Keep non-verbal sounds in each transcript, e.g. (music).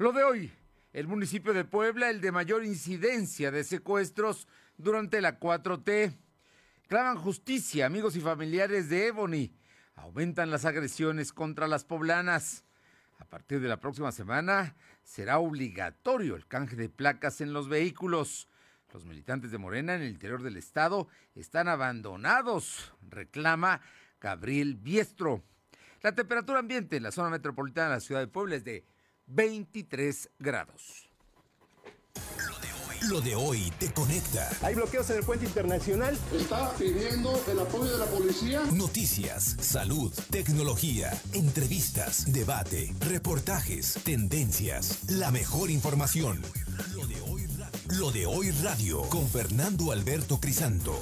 Lo de hoy, el municipio de Puebla, el de mayor incidencia de secuestros durante la 4T. Claman justicia, amigos y familiares de Ebony. Aumentan las agresiones contra las poblanas. A partir de la próxima semana será obligatorio el canje de placas en los vehículos. Los militantes de Morena en el interior del estado están abandonados, reclama Gabriel Biestro. La temperatura ambiente en la zona metropolitana de la ciudad de Puebla es de 23 grados. Lo de hoy te conecta. Hay bloqueos en el puente internacional. Está pidiendo el apoyo de la policía. Noticias, salud, tecnología, entrevistas, debate, reportajes, tendencias, la mejor información. Lo de hoy radio, Lo de hoy radio con Fernando Alberto Crisanto.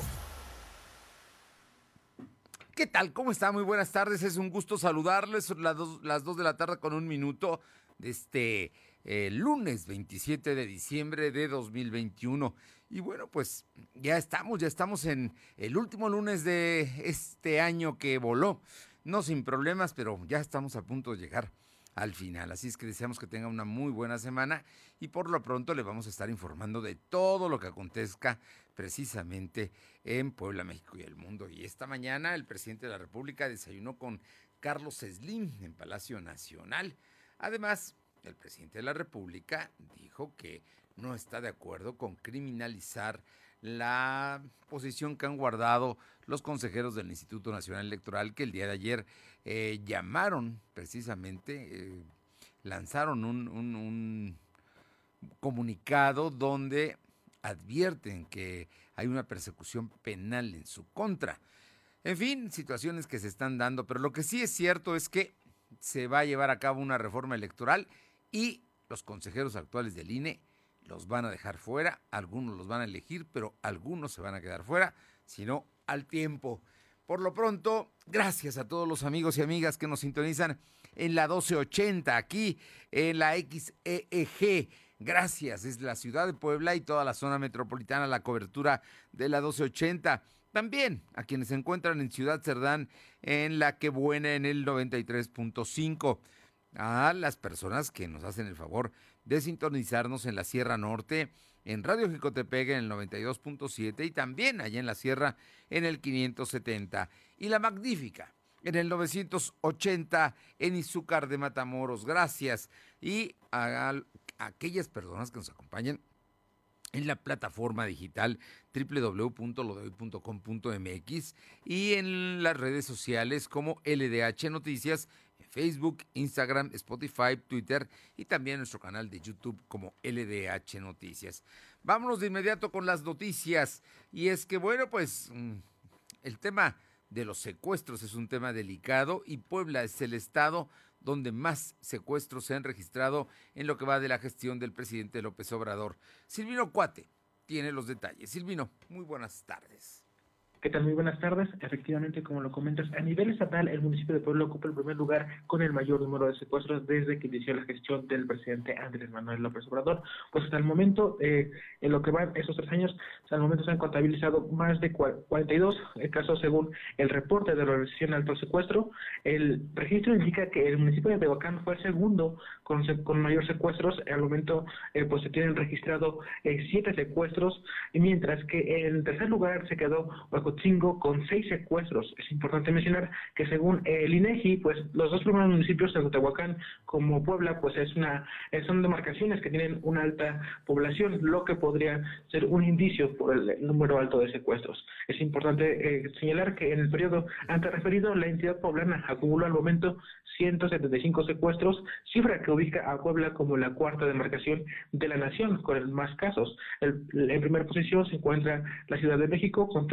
¿Qué tal? ¿Cómo está? Muy buenas tardes. Es un gusto saludarles. Son las dos, las dos de la tarde con un minuto de este eh, lunes 27 de diciembre de 2021. Y bueno, pues ya estamos, ya estamos en el último lunes de este año que voló. No sin problemas, pero ya estamos a punto de llegar al final. Así es que deseamos que tenga una muy buena semana y por lo pronto le vamos a estar informando de todo lo que acontezca precisamente en Puebla, México y el mundo. Y esta mañana el presidente de la República desayunó con Carlos Slim en Palacio Nacional. Además, el presidente de la República dijo que no está de acuerdo con criminalizar la posición que han guardado los consejeros del Instituto Nacional Electoral que el día de ayer eh, llamaron precisamente, eh, lanzaron un, un comunicado donde advierten que hay una persecución penal en su contra. En fin, situaciones que se están dando, pero lo que sí es cierto es que se va a llevar a cabo una reforma electoral y los consejeros actuales del INE los van a dejar fuera, algunos los van a elegir, pero algunos se van a quedar fuera, sino al tiempo. Por lo pronto, gracias a todos los amigos y amigas que nos sintonizan en la 1280, aquí en la XEEG. Gracias, es la ciudad de Puebla y toda la zona metropolitana, la cobertura de la 1280. También a quienes se encuentran en Ciudad Cerdán, en la que buena en el 93.5 a las personas que nos hacen el favor de sintonizarnos en la Sierra Norte, en Radio Jicotepega en el 92.7 y también allá en la Sierra en el 570. Y la Magnífica en el 980 en Izúcar de Matamoros. Gracias. Y a, a aquellas personas que nos acompañan en la plataforma digital www.lodehoy.com.mx y en las redes sociales como LDH Noticias Facebook, Instagram, Spotify, Twitter y también nuestro canal de YouTube como LDH Noticias. Vámonos de inmediato con las noticias. Y es que, bueno, pues mm, el tema de los secuestros es un tema delicado y Puebla es el estado donde más secuestros se han registrado en lo que va de la gestión del presidente López Obrador. Silvino Cuate tiene los detalles. Silvino, muy buenas tardes. ¿Qué tal? Muy buenas tardes. Efectivamente, como lo comentas, a nivel estatal, el municipio de Puebla ocupa el primer lugar con el mayor número de secuestros desde que inició la gestión del presidente Andrés Manuel López Obrador. Pues hasta el momento, eh, en lo que van esos tres años, hasta el momento se han contabilizado más de 42 casos según el reporte de la Organización Alto Secuestro. El registro indica que el municipio de Tehuacán fue el segundo con, con mayor secuestros. Al momento, eh, pues se tienen registrado eh, siete secuestros, mientras que en tercer lugar se quedó Chingo con seis secuestros. Es importante mencionar que según el INEGI, pues los dos primeros municipios, tanto Tehuacán como Puebla, pues es una eh, son demarcaciones que tienen una alta población, lo que podría ser un indicio por el número alto de secuestros. Es importante eh, señalar que en el periodo antes referido, la entidad poblana acumuló al momento 175 secuestros, cifra que ubica a Puebla como la cuarta demarcación de la nación, con más casos. en primera posición se encuentra la Ciudad de México con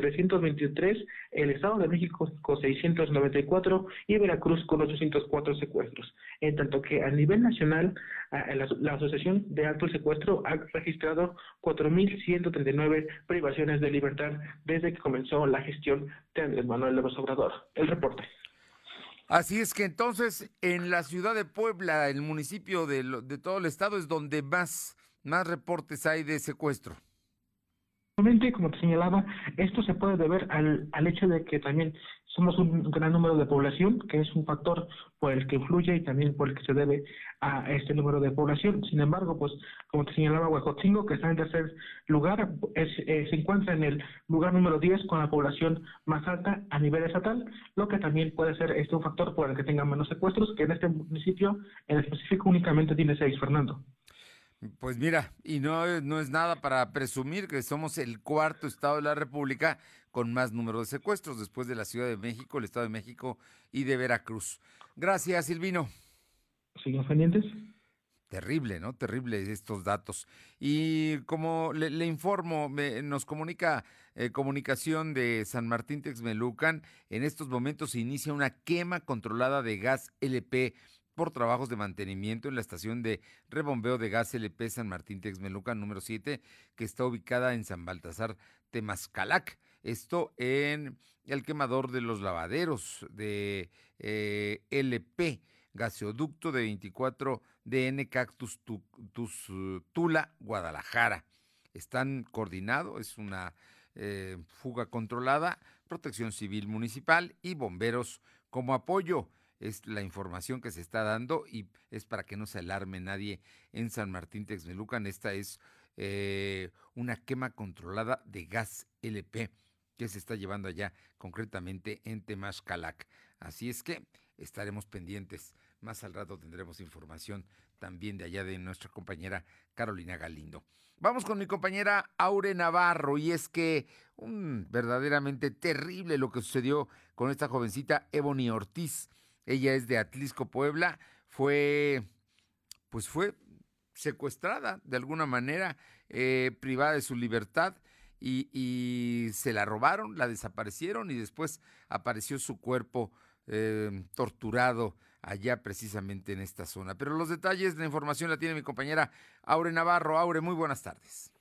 323, el Estado de México con 694 y Veracruz con 804 secuestros. En tanto que a nivel nacional, la, Asociación de Alto Secuestro ha registrado 4.139 privaciones de libertad desde que comenzó la gestión de Andrés Manuel López Obrador. El reporte. Así es que entonces en la ciudad de Puebla, el municipio de, de todo el estado, es donde más, más reportes hay de secuestro. Como te señalaba, esto se puede deber al, al hecho de que también somos un gran número de población, que es un factor por el que influye y también por el que se debe a este número de población. Sin embargo, pues como te señalaba Huejotzingo, que está en tercer lugar, eh, se encuentra en el lugar número 10 con la población más alta a nivel estatal, lo que también puede ser este un factor por el que tenga menos secuestros, que en este municipio en específico únicamente tiene seis, Fernando. Pues mira, y no, no es nada para presumir que somos el cuarto estado de la República con más número de secuestros después de la Ciudad de México, el Estado de México y de Veracruz. Gracias, Silvino. ¿Siguen pendientes? Terrible, ¿no? Terrible estos datos. Y como le, informo, nos comunica eh, comunicación de San Martín Texmelucan, en estos momentos se inicia una quema controlada de gas LP por trabajos de mantenimiento en la estación de rebombeo de gas LP San Martín Texmelucan número 7, que está ubicada en San Baltasar Temascalac. Esto en el quemador de los lavaderos de eh, LP, gaseoducto de 24 DN Cactus Tula, Guadalajara. Están coordinados, es una eh, fuga controlada, protección civil municipal y bomberos como apoyo. Es la información que se está dando y es para que no se alarme nadie en San Martín Texmelucan. Esta es eh, una quema controlada de gas LP que se está llevando allá, concretamente en Temashcalac. Así es que estaremos pendientes. Más al rato tendremos información también de allá de nuestra compañera Carolina Galindo. Vamos con mi compañera Aure Navarro y es que un verdaderamente terrible lo que sucedió con esta jovencita Ebony Ortiz. Ella es de Atlisco, Puebla. Fue, pues fue secuestrada de alguna manera, eh, privada de su libertad y, se la robaron, la desaparecieron y después apareció su cuerpo eh, torturado allá precisamente en esta zona. Pero los detalles, la información la tiene mi compañera Aure Navarro. Aure, muy buenas tardes.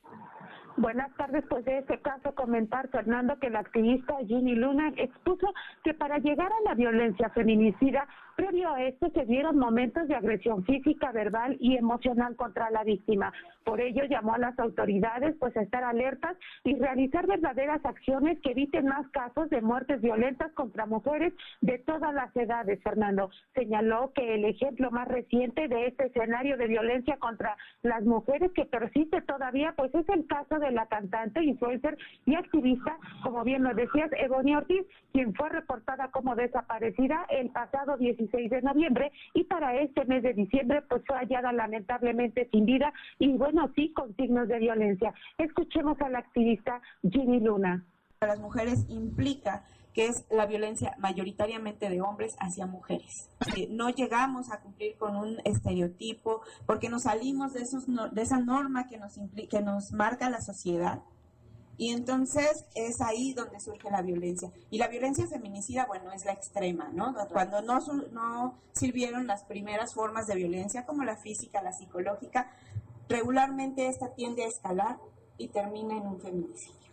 Buenas tardes, pues de este caso comentar, Fernando, que la activista Ginny Luna expuso que para llegar a la violencia feminicida, previo a esto se dieron momentos de agresión física, verbal y emocional contra la víctima. Por ello llamó a las autoridades pues a estar alertas y realizar verdaderas acciones que eviten más casos de muertes violentas contra mujeres de todas las edades, Fernando. Señaló que el ejemplo más reciente de este escenario de violencia contra las mujeres que persiste todavía pues es el caso de la cantante, influencer y activista, como bien lo decías, Ebony Ortiz, quien fue reportada como desaparecida el pasado 16 de noviembre y para este mes de diciembre pues fue hallada lamentablemente sin vida y bueno, sí, con signos de violencia. Escuchemos a la activista Ginny Luna. Para las mujeres implica que es la violencia mayoritariamente de hombres hacia mujeres. No llegamos a cumplir con un estereotipo porque nos salimos de, esos, de esa norma que nos, que nos marca la sociedad. Y entonces es ahí donde surge la violencia. Y la violencia feminicida, bueno, es la extrema, ¿no? Cuando no, no sirvieron las primeras formas de violencia, como la física, la psicológica, regularmente esta tiende a escalar y termina en un feminicidio.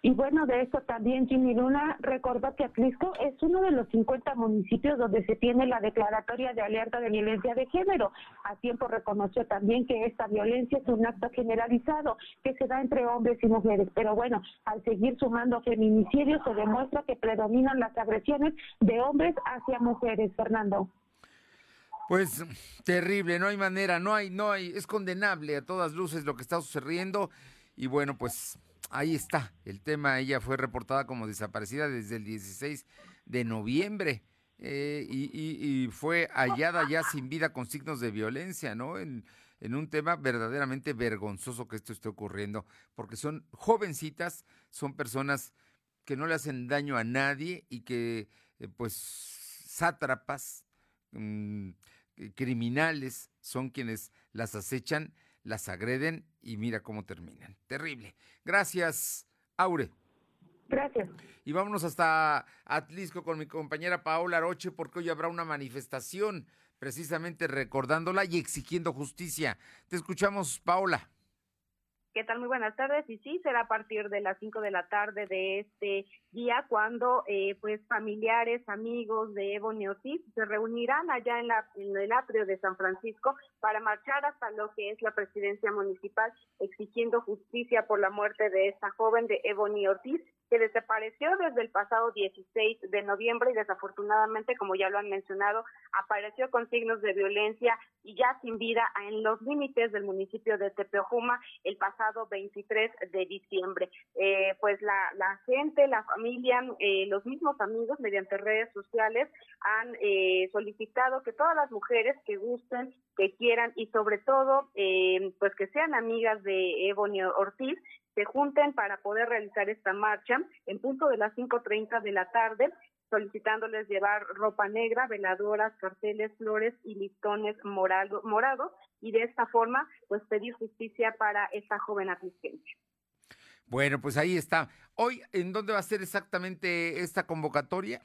Y bueno, de esto también Jimmy Luna recordó que Atlisco es uno de los 50 municipios donde se tiene la declaratoria de alerta de violencia de género. A tiempo reconoció también que esta violencia es un acto generalizado que se da entre hombres y mujeres. Pero bueno, al seguir sumando feminicidios se demuestra que predominan las agresiones de hombres hacia mujeres, Fernando. Pues terrible, no hay manera, no hay, no hay, es condenable a todas luces lo que está sucediendo y bueno, pues ahí está el tema. Ella fue reportada como desaparecida desde el 16 de noviembre eh, y, fue hallada ya sin vida con signos de violencia, ¿no? En, un tema verdaderamente vergonzoso que esto esté ocurriendo, porque son jovencitas, son personas que no le hacen daño a nadie y que, eh, pues, sátrapas, mm, criminales son quienes las acechan las agreden y mira cómo terminan. Terrible. Gracias, Aure. Gracias. Y vámonos hasta Atlisco con mi compañera Paola Aroche porque hoy habrá una manifestación precisamente recordándola y exigiendo justicia. Te escuchamos, Paola. ¿Qué tal? Muy buenas tardes. Y sí, será a partir de las 5 de la tarde de este día cuando eh, pues familiares, amigos de Evo Ortiz se reunirán allá en, la, en el atrio de San Francisco para marchar hasta lo que es la presidencia municipal exigiendo justicia por la muerte de esta joven de Ebony Ortiz que desapareció desde el pasado 16 de noviembre y desafortunadamente, como ya lo han mencionado, apareció con signos de violencia y ya sin vida en los límites del municipio de Tepeojuma el pasado 23 de diciembre. Eh, pues la, la, gente, la familia, eh, los mismos amigos mediante redes sociales han eh, solicitado que todas las mujeres que gusten, que quieran y sobre todo pues que sean amigas de Ebony Ortiz se junten para poder realizar esta marcha en punto de las 5.30 de la tarde solicitándoles llevar ropa negra, veladoras, carteles, flores y listones morado, morados y de esta forma pues pedir justicia para esta joven asistencia. Bueno, pues ahí está. Hoy, ¿en dónde va a ser exactamente esta convocatoria?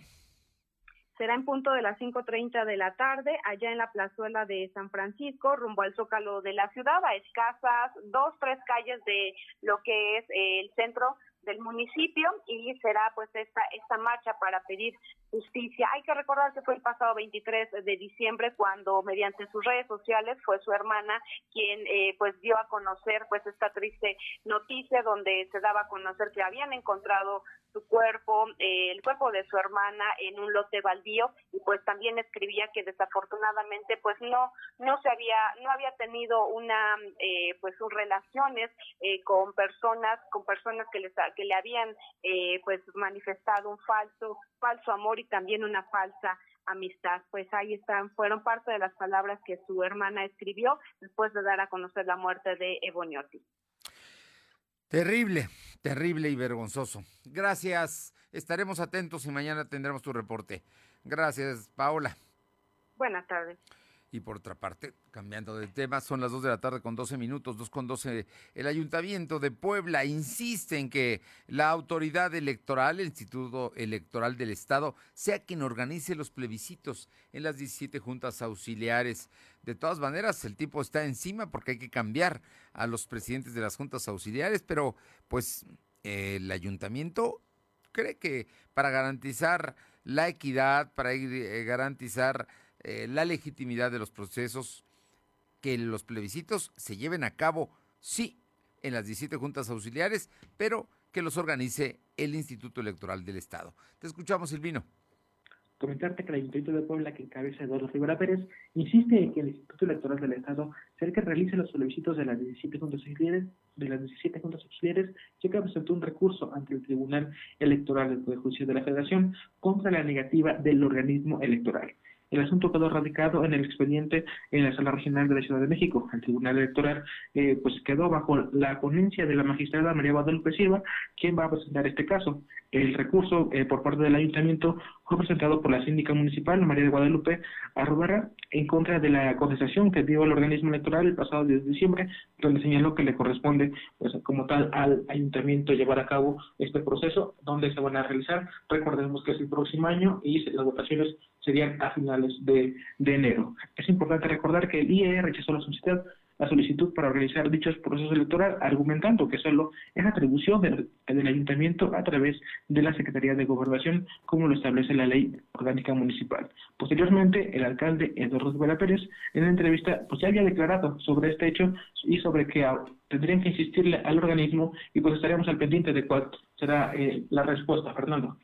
Será en punto de las 5.30 de la tarde, allá en la plazuela de San Francisco, rumbo al Zócalo de la ciudad, a escasas dos, tres calles de lo que es el centro del municipio y será pues esta esta marcha para pedir justicia. Hay que recordar que fue el pasado 23 de diciembre cuando mediante sus redes sociales fue su hermana quien eh, pues dio a conocer pues esta triste noticia donde se daba a conocer que habían encontrado su cuerpo, eh, el cuerpo de su hermana en un lote baldío y pues también escribía que desafortunadamente pues no no se había no había tenido una eh, pues sus relaciones eh, con personas con personas que les que le habían pues manifestado un falso falso amor y también una falsa amistad. Pues ahí están, fueron parte de las palabras que su hermana escribió después de dar a conocer la muerte de Eboniotti. Terrible, terrible y vergonzoso. Gracias. Estaremos atentos y mañana tendremos tu reporte. Gracias, Paola. Buenas tardes. Y por otra parte, cambiando de tema, son las 2 de la tarde con 12 minutos, 2 con 12. El Ayuntamiento de Puebla insiste en que la autoridad electoral, el Instituto Electoral del Estado, sea quien organice los plebiscitos en las 17 juntas auxiliares. De todas maneras, el tipo está encima porque hay que cambiar a los presidentes de las juntas auxiliares, pero pues el Ayuntamiento cree que para garantizar la equidad, para eh, garantizar eh, la legitimidad de los procesos, que los plebiscitos se lleven a cabo, sí, en las 17 juntas auxiliares, pero que los organice el Instituto Electoral del Estado. Te escuchamos, Silvino. Comentarte que el Ayuntamiento de Puebla, que encabeza Eduardo Rivera Pérez, insiste en que el Instituto Electoral del Estado sea el que realice los plebiscitos de las 17 juntas auxiliares, de las 17 juntas auxiliares, ya que presentó un recurso ante el Tribunal Electoral del Poder Judicial de la Federación contra la negativa del organismo electoral. El asunto quedó radicado en el expediente en la Sala Regional de la Ciudad de México. El Tribunal Electoral eh, pues quedó bajo la ponencia de la magistrada María Guadalupe Silva, quien va a presentar este caso. El recurso eh, por parte del ayuntamiento fue presentado por la síndica municipal María de Guadalupe Arrubarra en contra de la contestación que dio el organismo electoral el pasado 10 de diciembre, donde señaló que le corresponde pues como tal al ayuntamiento llevar a cabo este proceso, donde se van a realizar. Recordemos que es el próximo año y las votaciones serían a finales de, de enero. Es importante recordar que el IE rechazó la solicitud la solicitud para realizar dichos procesos electorales, argumentando que solo es atribución del, ayuntamiento a través de la Secretaría de Gobernación, como lo establece la ley orgánica municipal. Posteriormente, el alcalde Eduardo Rivera Pérez, en una entrevista, pues ya había declarado sobre este hecho y sobre que tendrían que insistirle al organismo y pues estaríamos al pendiente de cuál será eh, la respuesta, Fernando.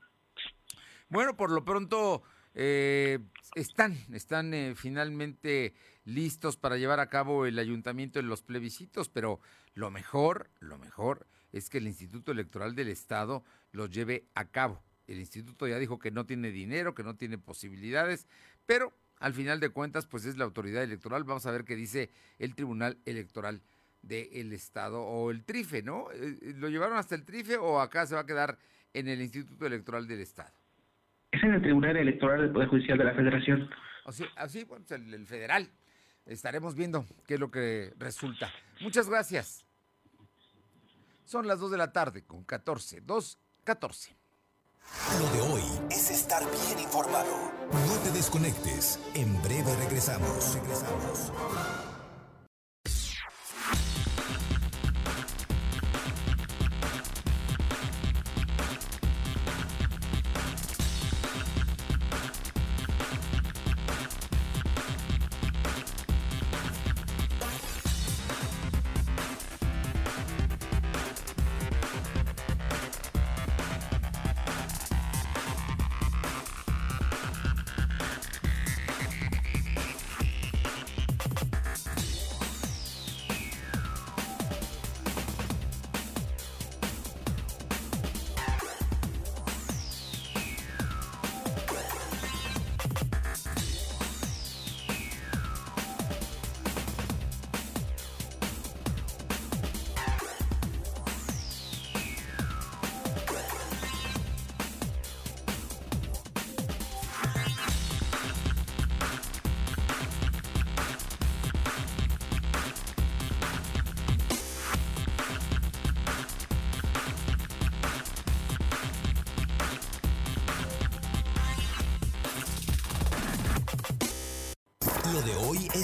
Bueno, por lo pronto eh, están, están eh, finalmente listos para llevar a cabo el ayuntamiento en los plebiscitos, pero lo mejor, lo mejor es que el Instituto Electoral del Estado los lleve a cabo. El instituto ya dijo que no tiene dinero, que no tiene posibilidades, pero al final de cuentas, pues es la autoridad electoral. Vamos a ver qué dice el Tribunal Electoral del Estado o el TRIFE, ¿no? Eh, ¿Lo llevaron hasta el TRIFE o acá se va a quedar en el Instituto Electoral del Estado? Es en el Tribunal Electoral del Poder Judicial de la Federación. Así, así bueno, el federal estaremos viendo qué es lo que resulta. Muchas gracias. Son las 2 de la tarde con 14, 2, 14. Lo de hoy es estar bien informado. No te desconectes. En breve regresamos. Regresamos.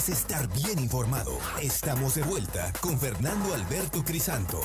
Es estar bien informado. Estamos de vuelta con Fernando Alberto Crisanto.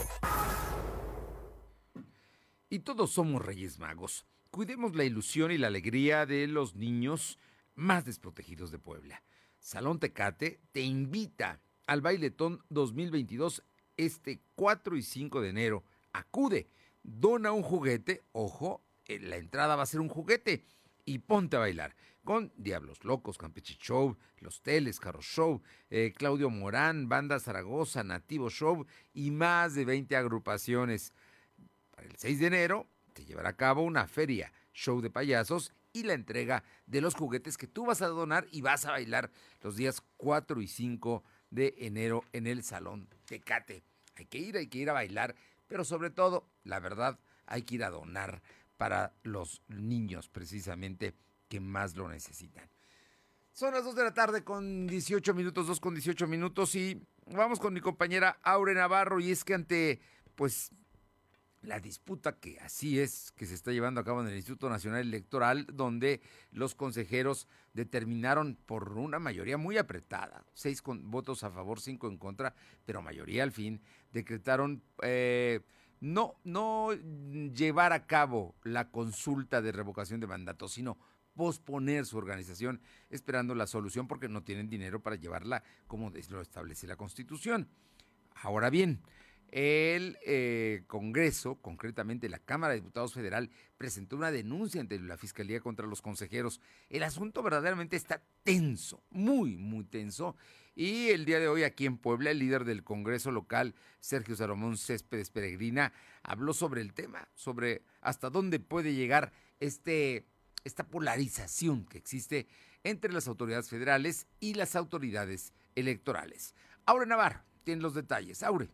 Y todos somos Reyes Magos. Cuidemos la ilusión y la alegría de los niños más desprotegidos de Puebla. Salón Tecate te invita al Bailetón 2022 este 4 y 5 de enero. Acude, dona un juguete, ojo, eh, la entrada va a ser un juguete y ponte a bailar con Diablos Locos, Campeche Show, Los Teles, Carro Show, eh, Claudio Morán, Banda Zaragoza, Nativo Show y más de 20 agrupaciones el 6 de enero se llevará a cabo una feria, show de payasos y la entrega de los juguetes que tú vas a donar y vas a bailar los días 4 y 5 de enero en el Salón Tecate. Hay que ir, hay que ir a bailar, pero sobre todo, la verdad, hay que ir a donar para los niños precisamente que más lo necesitan. Son las 2 de la tarde con 18 minutos, 2 con 18 minutos y vamos con mi compañera Aure Navarro y es que ante pues la disputa que así es, que se está llevando a cabo en el Instituto Nacional Electoral, donde los consejeros determinaron por una mayoría muy apretada, seis votos a favor, cinco en contra, pero mayoría al fin, decretaron eh, no, no llevar a cabo la consulta de revocación de mandato, sino posponer su organización esperando la solución porque no tienen dinero para llevarla como lo establece la Constitución. Ahora bien, el eh, Congreso, concretamente la Cámara de Diputados Federal, presentó una denuncia ante la Fiscalía contra los consejeros. El asunto verdaderamente está tenso, muy, muy tenso. Y el día de hoy aquí en Puebla, el líder del Congreso local, Sergio Salomón Céspedes Peregrina, habló sobre el tema, sobre hasta dónde puede llegar este, esta polarización que existe entre las autoridades federales y las autoridades electorales. Aure Navarro tiene los detalles. Aure.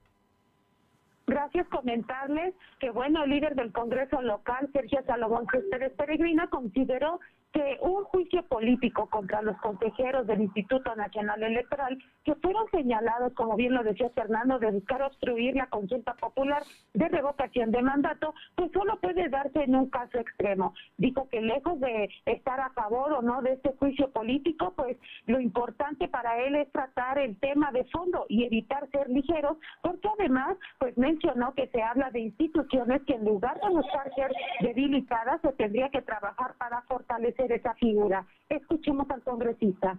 Gracias, comentarles que, bueno, el líder del Congreso local, Sergio Salomón Céspedes Peregrina, consideró que un juicio político contra los consejeros del Instituto Nacional Electoral que fueron señalados, como bien lo decía Fernando, de buscar obstruir la consulta popular de revocación de mandato, pues solo puede darse en un caso extremo. Dijo que lejos de estar a favor o no de este juicio político, pues lo importante para él es tratar el tema de fondo y evitar ser ligeros, porque además, pues mencionó que se habla de instituciones que en lugar de buscar ser debilitadas, se tendría que trabajar para fortalecer esa figura. Escuchemos al congresista.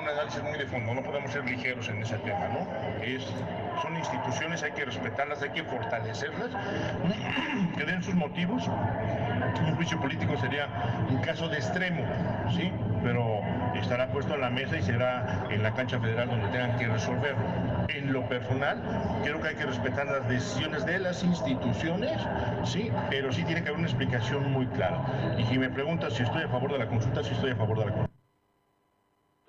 Un análisis muy de fondo, no podemos ser ligeros en ese tema, ¿no? Son instituciones, hay que respetarlas, hay que fortalecerlas, (clears throat) que den sus motivos. Un juicio político sería un caso de extremo, ¿sí? Pero estará puesto a la mesa y será en la cancha federal donde tengan que resolverlo. En lo personal, creo que hay que respetar las decisiones de las instituciones, sí, pero sí tiene que haber una explicación muy clara. Y si me preguntas si estoy a favor de la consulta, sí estoy a favor de la consulta.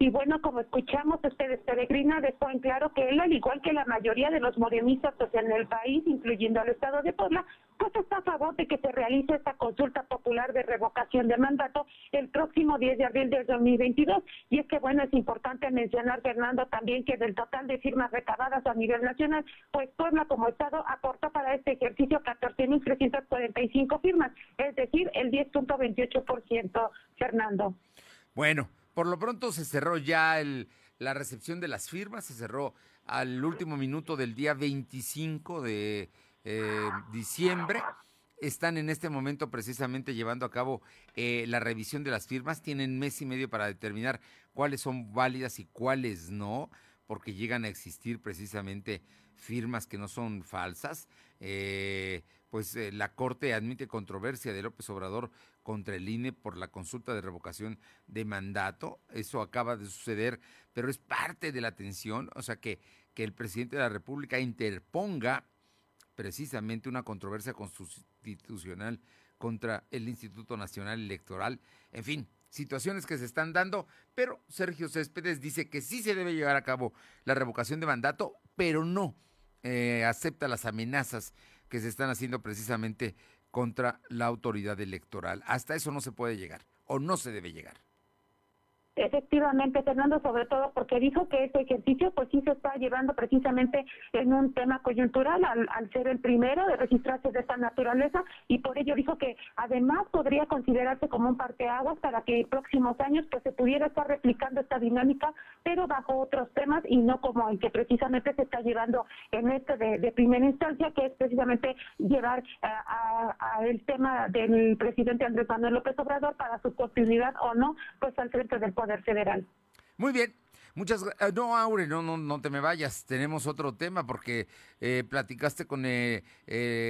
Y bueno, como escuchamos, ustedes, Peregrina dejó en claro que él, al igual que la mayoría de los morenistas en el país, incluyendo al Estado de Puebla, pues está a favor de que se realice esta consulta popular de revocación de mandato el próximo 10 de abril del 2022. Y es que, bueno, es importante mencionar, Fernando, también que del total de firmas recabadas a nivel nacional, pues Puebla como Estado aporta para este ejercicio 14.345 firmas, es decir, el 10.28%, Fernando. Bueno, por lo pronto se cerró ya la recepción de las firmas, se cerró al último minuto del día 25 de eh, diciembre. Están en este momento precisamente llevando a cabo eh, la revisión de las firmas. Tienen mes y medio para determinar cuáles son válidas y cuáles no, porque llegan a existir precisamente firmas que no son falsas. Eh, pues eh, la Corte admite controversia de López Obrador contra el INE por la consulta de revocación de mandato. Eso acaba de suceder, pero es parte de la tensión, o sea que, que el presidente de la República interponga precisamente una controversia constitucional contra el Instituto Nacional Electoral. En fin, situaciones que se están dando, pero Sergio Céspedes dice que sí se debe llevar a cabo la revocación de mandato, pero no eh, acepta las amenazas que se están haciendo precisamente contra la autoridad electoral. Hasta eso no se puede llegar o no se debe llegar. Efectivamente, Fernando, sobre todo porque dijo que este ejercicio pues sí se está llevando precisamente en un tema coyuntural al, ser el primero de registrarse de esta naturaleza y por ello dijo que además podría considerarse como un parteaguas para que en próximos años pues se pudiera estar replicando esta dinámica pero bajo otros temas y no como el que precisamente se está llevando en este de, primera instancia, que es precisamente llevar a, el tema del presidente Andrés Manuel López Obrador para su continuidad o no, pues al frente del Poder Federal. Muy bien, Muchas gracias. Eh, no, Aure, no, no, no te me vayas. Tenemos otro tema porque eh, platicaste con eh,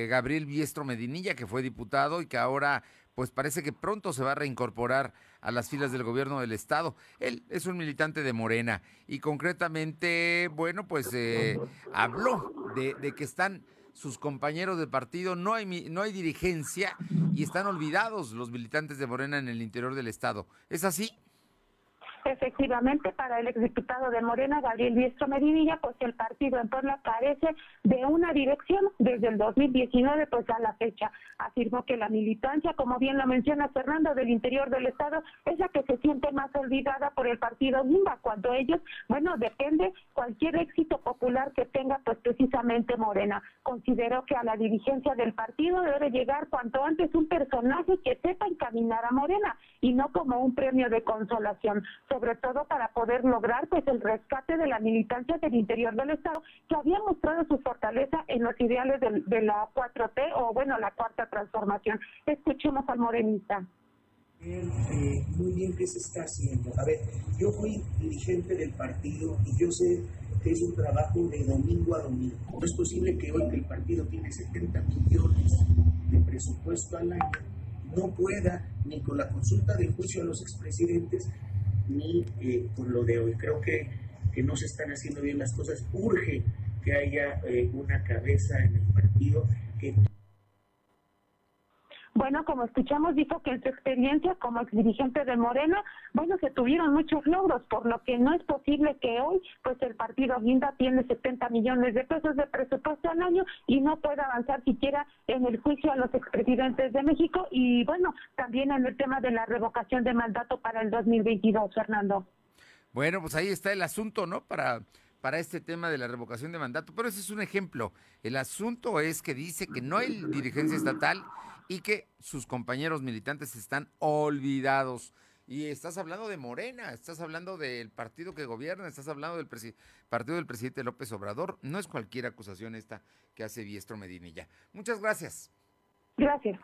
Gabriel Biestro Medinilla, que fue diputado y que ahora, pues parece que pronto se va a reincorporar a las filas del gobierno del estado. Él es un militante de Morena y concretamente, bueno, pues habló de, de que están sus compañeros de partido, no hay, no hay dirigencia y están olvidados los militantes de Morena en el interior del estado. ¿Es así? Efectivamente, para el exdiputado de Morena, Gabriel Diestro Medinilla, pues el partido en Puebla carece de una dirección desde el 2019, pues a la fecha. Afirmó que la militancia, como bien lo menciona Fernando, del interior del Estado, es la que se siente más olvidada por el partido Gimba, cuando ellos, bueno, depende cualquier éxito popular que tenga, pues precisamente Morena. Consideró que a la dirigencia del partido debe llegar cuanto antes un personaje que sepa encaminar a Morena y no como un premio de consolación sobre todo para poder lograr pues el rescate de la militancia del interior del Estado, que había mostrado su fortaleza en los ideales de, la 4T o bueno, la cuarta transformación. Escuchemos al morenista. Eh, muy bien qué se está haciendo. A ver, yo fui dirigente del partido y yo sé que es un trabajo de domingo a domingo. No es posible que hoy que el partido tiene 70 millones de presupuesto al año no pueda, ni con la consulta de juicio a los expresidentes, ni eh, por lo de hoy. Creo que, que, no se están haciendo bien las cosas. Urge que haya eh, una cabeza en el partido que bueno, como escuchamos, dijo que en su experiencia como exdirigente de Morena, bueno, se tuvieron muchos logros, por lo que no es posible que hoy, pues el partido Guinda tiene 70 millones de pesos de presupuesto al año y no pueda avanzar siquiera en el juicio a los expresidentes de México y, bueno, también en el tema de la revocación de mandato para el 2022, Fernando. Bueno, pues ahí está el asunto, ¿no? Para para este tema de la revocación de mandato, pero ese es un ejemplo. El asunto es que dice que no hay dirigencia estatal y que sus compañeros militantes están olvidados. Y estás hablando de Morena, estás hablando del partido que gobierna, estás hablando del partido del presidente López Obrador. No es cualquier acusación esta que hace Biestro Medinilla. Muchas gracias. Gracias.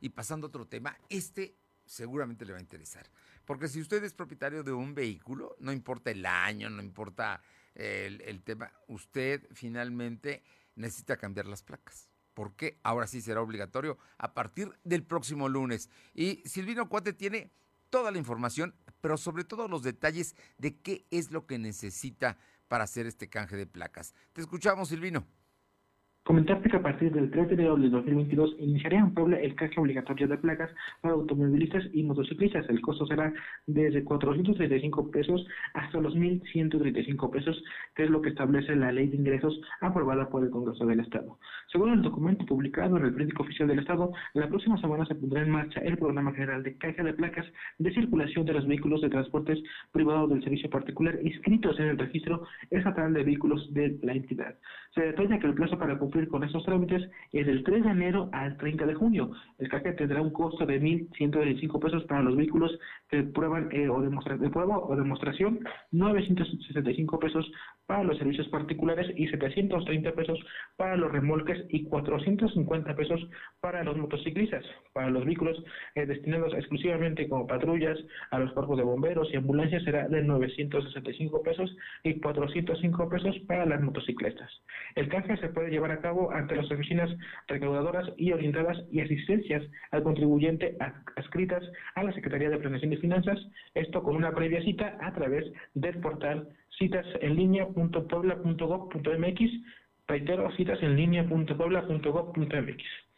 Y pasando a otro tema, este seguramente le va a interesar. Porque si usted es propietario de un vehículo, no importa el año, no importa el, el tema, usted finalmente necesita cambiar las placas porque ahora sí será obligatorio a partir del próximo lunes. Y Silvino Cuate tiene toda la información, pero sobre todo los detalles de qué es lo que necesita para hacer este canje de placas. Te escuchamos, Silvino. Comentarte que a partir del 3 de enero de 2022 iniciaría en Puebla el canje obligatorio de placas para automovilistas y motociclistas. El costo será desde 435 pesos hasta los 1.135 pesos, que es lo que establece la ley de ingresos aprobada por el Congreso del Estado. Según el documento publicado en el periódico oficial del Estado, la próxima semana se pondrá en marcha el programa general de canje de placas de circulación de los vehículos de transportes privados del servicio particular inscritos en el registro estatal de vehículos de la entidad. Se detalla que el plazo para cumplir con estos trámites es del 3 de enero al 30 de junio. El canje tendrá un costo de 1.125 pesos para los vehículos que prueban eh, o de prueba o demostración, 965 pesos para los servicios particulares y 730 pesos para los remolques y 450 pesos para los motociclistas. Para los vehículos eh, destinados exclusivamente como patrullas a los cuerpos de bomberos y ambulancias será de 965 pesos y 405 pesos para las motocicletas. El canje se puede llevar a cabo ante las oficinas recaudadoras y orientadas y asistencias al contribuyente adscritas a la Secretaría de Planeación y Finanzas, esto con una previa cita a través del portal citas en línea.puebla.gov.mx, reitero, citas en línea.puebla.gov.mx.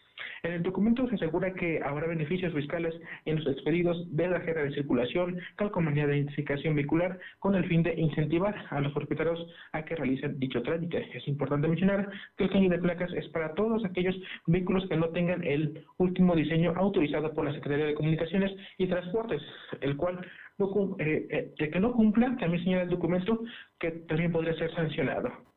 En el documento se asegura que habrá beneficios fiscales en los expedidos de la guerra de circulación, calcomanía de identificación vehicular, con el fin de incentivar a los propietarios a que realicen dicho trámite. Es importante mencionar que el cambio de placas es para todos aquellos vehículos que no tengan el último diseño autorizado por la Secretaría de Comunicaciones y Transportes, el cual eh, eh, el que no cumpla, también señala el documento que también podría ser sancionado.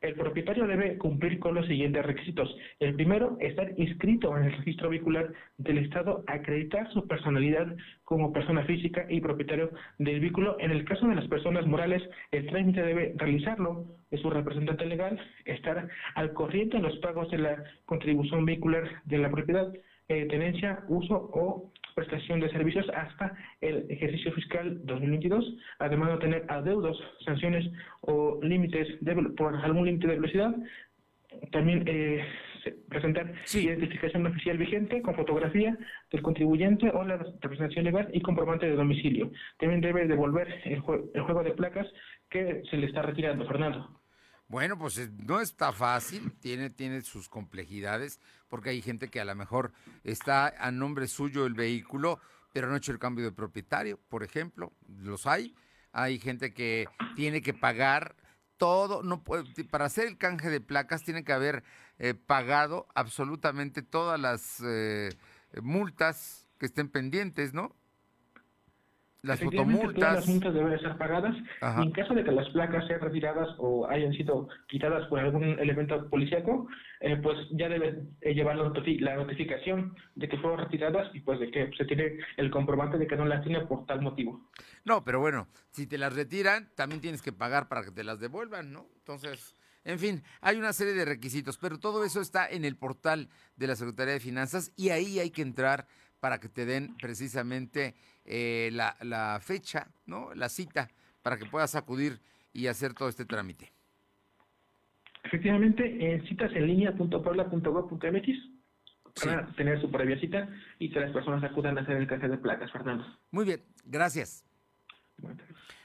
El propietario debe cumplir con los siguientes requisitos. El primero, estar inscrito en el registro vehicular del Estado, acreditar su personalidad como persona física y propietario del vehículo. En el caso de las personas morales, el trámite debe realizarlo de su representante legal, estar al corriente en los pagos de la contribución vehicular de la propiedad, eh, tenencia, uso o prestación de servicios hasta el ejercicio fiscal 2022, además de tener adeudos, sanciones o límites por algún límite de velocidad, también eh, presentar identificación oficial vigente con fotografía del contribuyente o la representación legal y comprobante de domicilio. También debe devolver el, el juego de placas que se le está retirando, Fernando. Bueno, pues eh, no está fácil, tiene, tiene sus complejidades, porque hay gente que a lo mejor está a nombre suyo el vehículo, pero no ha hecho el cambio de propietario, por ejemplo, los hay. Hay gente que tiene que pagar todo, no puede, para hacer el canje de placas tiene que haber eh, pagado absolutamente todas las eh, multas que estén pendientes, ¿no? Las fotomultas. Todas las multas deben ser pagadas. Y en caso de que las placas sean retiradas o hayan sido quitadas por algún elemento policíaco, eh, pues ya debe eh, llevar la, notificación de que fueron retiradas y pues de que se tiene el comprobante de que no las tiene por tal motivo. No, pero bueno, si te las retiran, también tienes que pagar para que te las devuelvan, ¿no? Entonces, en fin, hay una serie de requisitos, pero todo eso está en el portal de la Secretaría de Finanzas y ahí hay que entrar para que te den precisamente eh, la, la, fecha, ¿no? La cita para que puedas acudir y hacer todo este trámite. Efectivamente, en citas en línea para tener su previa cita y que las personas acudan a hacer el canje de placas, Fernando. Muy bien, gracias.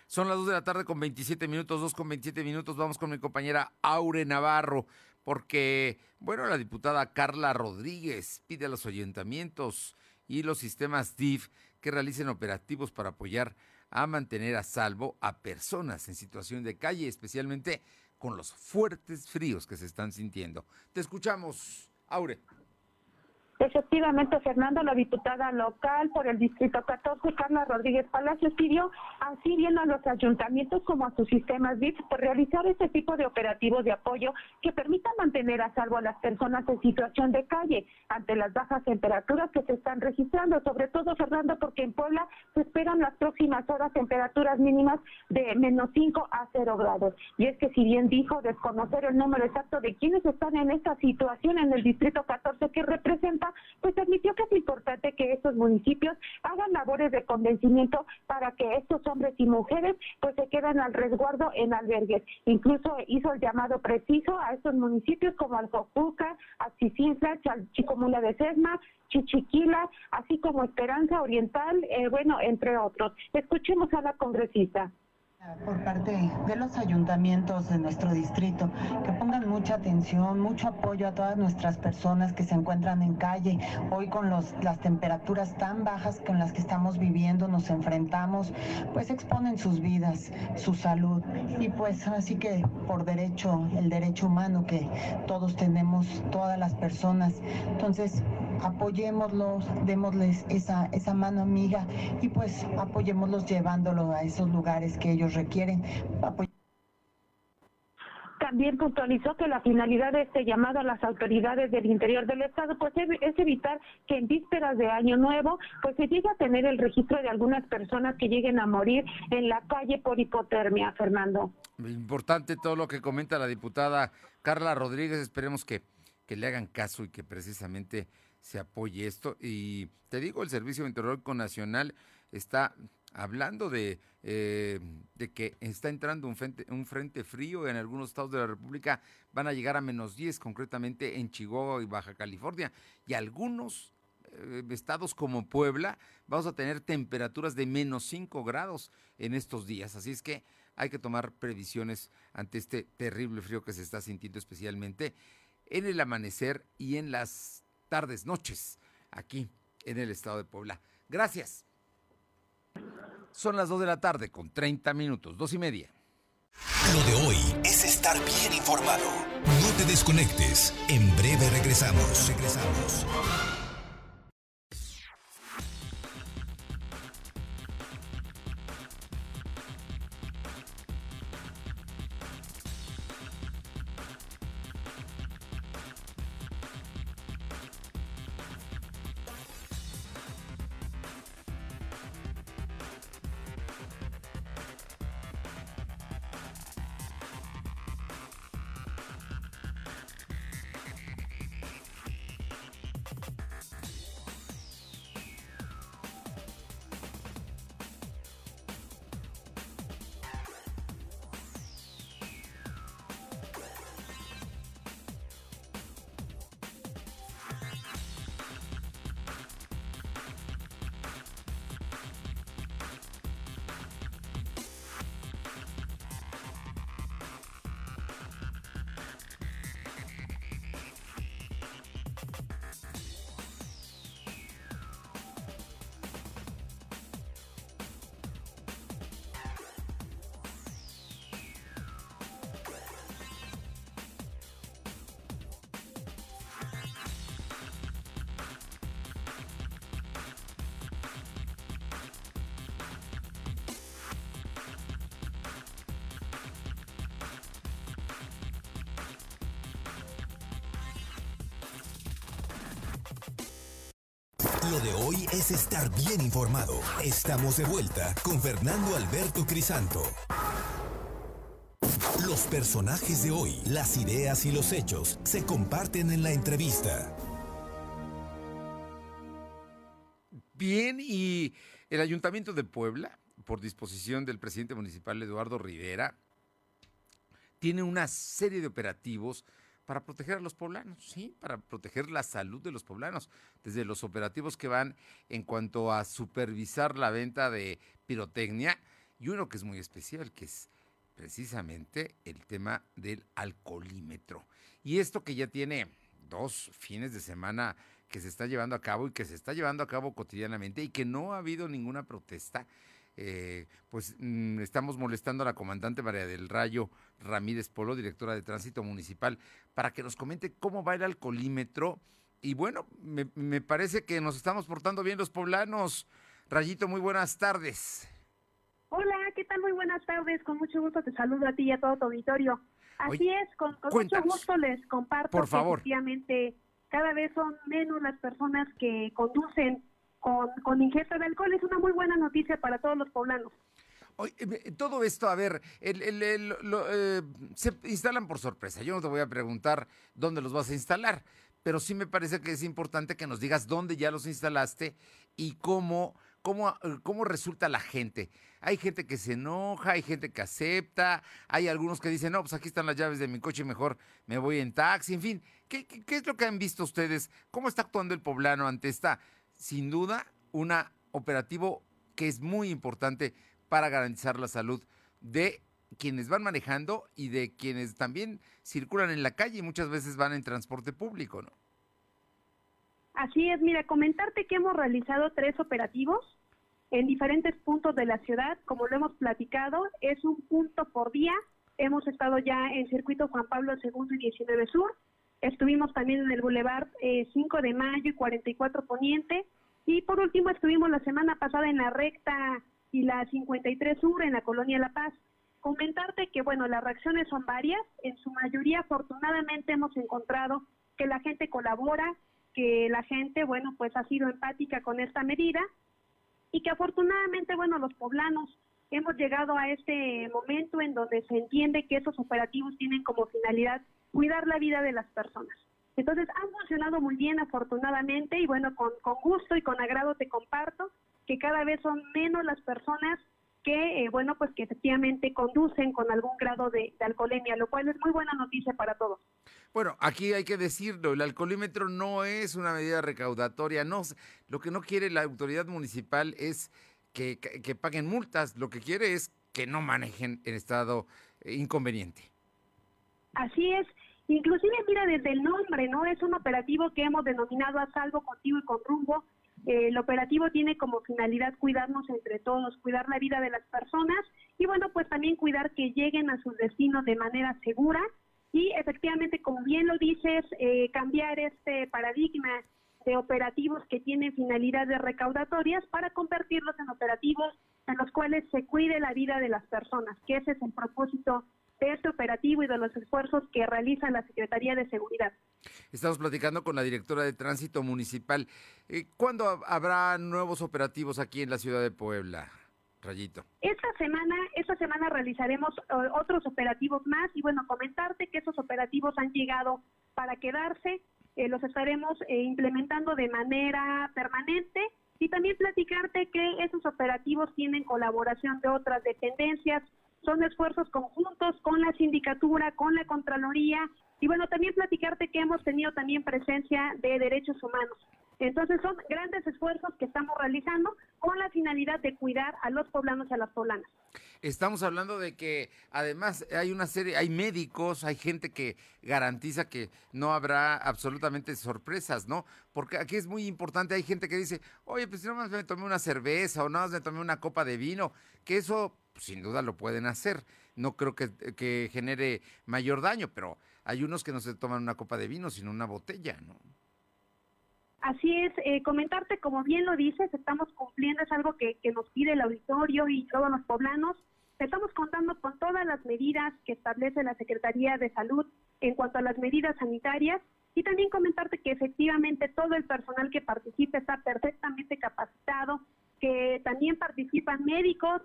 Son las 2 de la tarde con 27 minutos, 2 con 27 minutos. Vamos con mi compañera Aure Navarro, porque, bueno, la diputada Carla Rodríguez pide a los ayuntamientos y los sistemas DIF que realicen operativos para apoyar a mantener a salvo a personas en situación de calle, especialmente con los fuertes fríos que se están sintiendo. Te escuchamos, Aure. Efectivamente, Fernando, la diputada local por el Distrito 14, Carla Rodríguez Palacios, pidió así bien a los ayuntamientos como a sus sistemas BIT por realizar este tipo de operativos de apoyo que permitan mantener a salvo a las personas en situación de calle ante las bajas temperaturas que se están registrando, sobre todo, Fernando, porque en Puebla se esperan las próximas horas temperaturas mínimas de menos 5 a 0 grados. Y es que si bien dijo desconocer el número exacto de quienes están en esta situación en el Distrito 14 que representa pues admitió que es importante que estos municipios hagan labores de convencimiento para que estos hombres y mujeres pues se queden al resguardo en albergues. Incluso hizo el llamado preciso a estos municipios como Aljocuca, Axicinfla, Chicomula de Sesma, Chichiquila, así como Esperanza Oriental, eh, bueno, entre otros. Escuchemos a la congresista por parte de los ayuntamientos de nuestro distrito, que pongan mucha atención, mucho apoyo a todas nuestras personas que se encuentran en calle. Hoy con los, las temperaturas tan bajas con las que estamos viviendo, nos enfrentamos, pues exponen sus vidas, su salud. Y pues así que por derecho, el derecho humano que todos tenemos, todas las personas. Entonces, apoyémoslos, démosles esa, esa mano amiga y pues apoyémoslos llevándolo a esos lugares que ellos requieren. También puntualizó que la finalidad de este llamado a las autoridades del interior del Estado pues es evitar que en vísperas de Año Nuevo pues se llegue a tener el registro de algunas personas que lleguen a morir en la calle por hipotermia, Fernando. Importante todo lo que comenta la diputada Carla Rodríguez, esperemos que, que le hagan caso y que precisamente se apoye esto. Y te digo, el Servicio Meteorológico Nacional está hablando de, eh, de que está entrando un frente, un frente frío en algunos estados de la República, van a llegar a menos 10, concretamente en Chihuahua y Baja California, y algunos eh, estados como Puebla vamos a tener temperaturas de menos 5 grados en estos días, así es que hay que tomar previsiones ante este terrible frío que se está sintiendo especialmente en el amanecer y en las tardes, noches, aquí en el estado de Puebla. Gracias. Son las 2 de la tarde con 30 minutos, dos y media. Lo de hoy es estar bien informado. No te desconectes. En breve regresamos. Regresamos. Lo de hoy es estar bien informado. Estamos de vuelta con Fernando Alberto Crisanto. Los personajes de hoy, las ideas y los hechos se comparten en la entrevista. Bien, y el Ayuntamiento de Puebla, por disposición del presidente municipal Eduardo Rivera, tiene una serie de operativos para proteger a los poblanos, sí, para proteger la salud de los poblanos, desde los operativos que van en cuanto a supervisar la venta de pirotecnia y uno que es muy especial, que es precisamente el tema del alcoholímetro. Y esto que ya tiene dos fines de semana que se está llevando a cabo y que se está llevando a cabo cotidianamente y que no ha habido ninguna protesta, eh, pues mm, estamos molestando a la comandante María del Rayo Ramírez Polo, directora de Tránsito Municipal, para que nos comente cómo va el alcoholímetro. Y bueno, me, me parece que nos estamos portando bien los poblanos. Rayito, muy buenas tardes. Hola, ¿qué tal? Muy buenas tardes. Con mucho gusto te saludo a ti y a todo tu auditorio. Así es, con, mucho gusto les comparto Por favor. que efectivamente cada vez son menos las personas que conducen con, con ingesta de alcohol. Es una muy buena noticia para todos los poblanos. Todo esto, a ver, eh, se instalan por sorpresa. Yo no te voy a preguntar dónde los vas a instalar, pero sí me parece que es importante que nos digas dónde ya los instalaste y cómo, cómo, cómo resulta la gente. Hay gente que se enoja, hay gente que acepta, hay algunos que dicen, no, pues aquí están las llaves de mi coche, mejor me voy en taxi, en fin. ¿Qué, qué, qué es lo que han visto ustedes? ¿Cómo está actuando el poblano ante esta, sin duda, un operativo que es muy importante para garantizar la salud de quienes van manejando y de quienes también circulan en la calle y muchas veces van en transporte público, ¿no? Así es, mira, comentarte que hemos realizado tres operativos en diferentes puntos de la ciudad, como lo hemos platicado, es un punto por día. Hemos estado ya en circuito Juan Pablo II y 19 Sur, estuvimos también en el Boulevard eh, 5 de Mayo y 44 Poniente, y por último estuvimos la semana pasada en la recta y la 53 Sur en la colonia La Paz. Comentarte que, bueno, las reacciones son varias, en su mayoría afortunadamente hemos encontrado que la gente colabora, que la gente, bueno, pues ha sido empática con esta medida y que afortunadamente, bueno, los poblanos hemos llegado a este momento en donde se entiende que esos operativos tienen como finalidad cuidar la vida de las personas. Entonces, han funcionado muy bien, afortunadamente, y bueno, con, con gusto y con agrado te comparto que cada vez son menos las personas que, eh, bueno, pues que efectivamente conducen con algún grado de, de alcoholemia, lo cual es muy buena noticia para todos. Bueno, aquí hay que decirlo, el alcoholímetro no es una medida recaudatoria, no, lo que no quiere la autoridad municipal es que, que- que paguen multas, lo que quiere es que no manejen en estado eh, inconveniente. Así es. Inclusive, mira, desde el nombre, ¿no? Es un operativo que hemos denominado a salvo contigo y con rumbo. Eh, el operativo tiene como finalidad cuidarnos entre todos, cuidar la vida de las personas y, bueno, pues también cuidar que lleguen a sus destinos de manera segura y, efectivamente, como bien lo dices, eh, cambiar este paradigma de operativos que tienen finalidades recaudatorias para convertirlos en operativos en los cuales se cuide la vida de las personas, que ese es el propósito de este operativo y de los esfuerzos que realiza la Secretaría de Seguridad. Estamos platicando con la directora de Tránsito Municipal. Eh, ¿Cuándo hab- habrá nuevos operativos aquí en la ciudad de Puebla, Rayito? Esta semana, esta semana realizaremos otros operativos más y bueno, comentarte que esos operativos han llegado para quedarse, eh, los estaremos eh, implementando de manera permanente y también platicarte que esos operativos tienen colaboración de otras dependencias, son esfuerzos conjuntos con la sindicatura, con la Contraloría y bueno, también platicarte que hemos tenido también presencia de derechos humanos. Entonces son grandes esfuerzos que estamos realizando con la finalidad de cuidar a los poblanos y a las poblanas. Estamos hablando de que además hay una serie, hay médicos, hay gente que garantiza que no habrá absolutamente sorpresas, ¿no? Porque aquí es muy importante, hay gente que dice, oye, pues si no más me tomé una cerveza o no más me tomé una copa de vino, que eso pues, sin duda lo pueden hacer. No creo que, que genere mayor daño, pero hay unos que no se toman una copa de vino, sino una botella, ¿no? Así es, eh, comentarte, como bien lo dices, estamos cumpliendo, es algo que, que nos pide el auditorio y todos los poblanos. Estamos contando con todas las medidas que establece la Secretaría de Salud en cuanto a las medidas sanitarias Y también comentarte que efectivamente todo el personal que participa está perfectamente capacitado, que también participan médicos,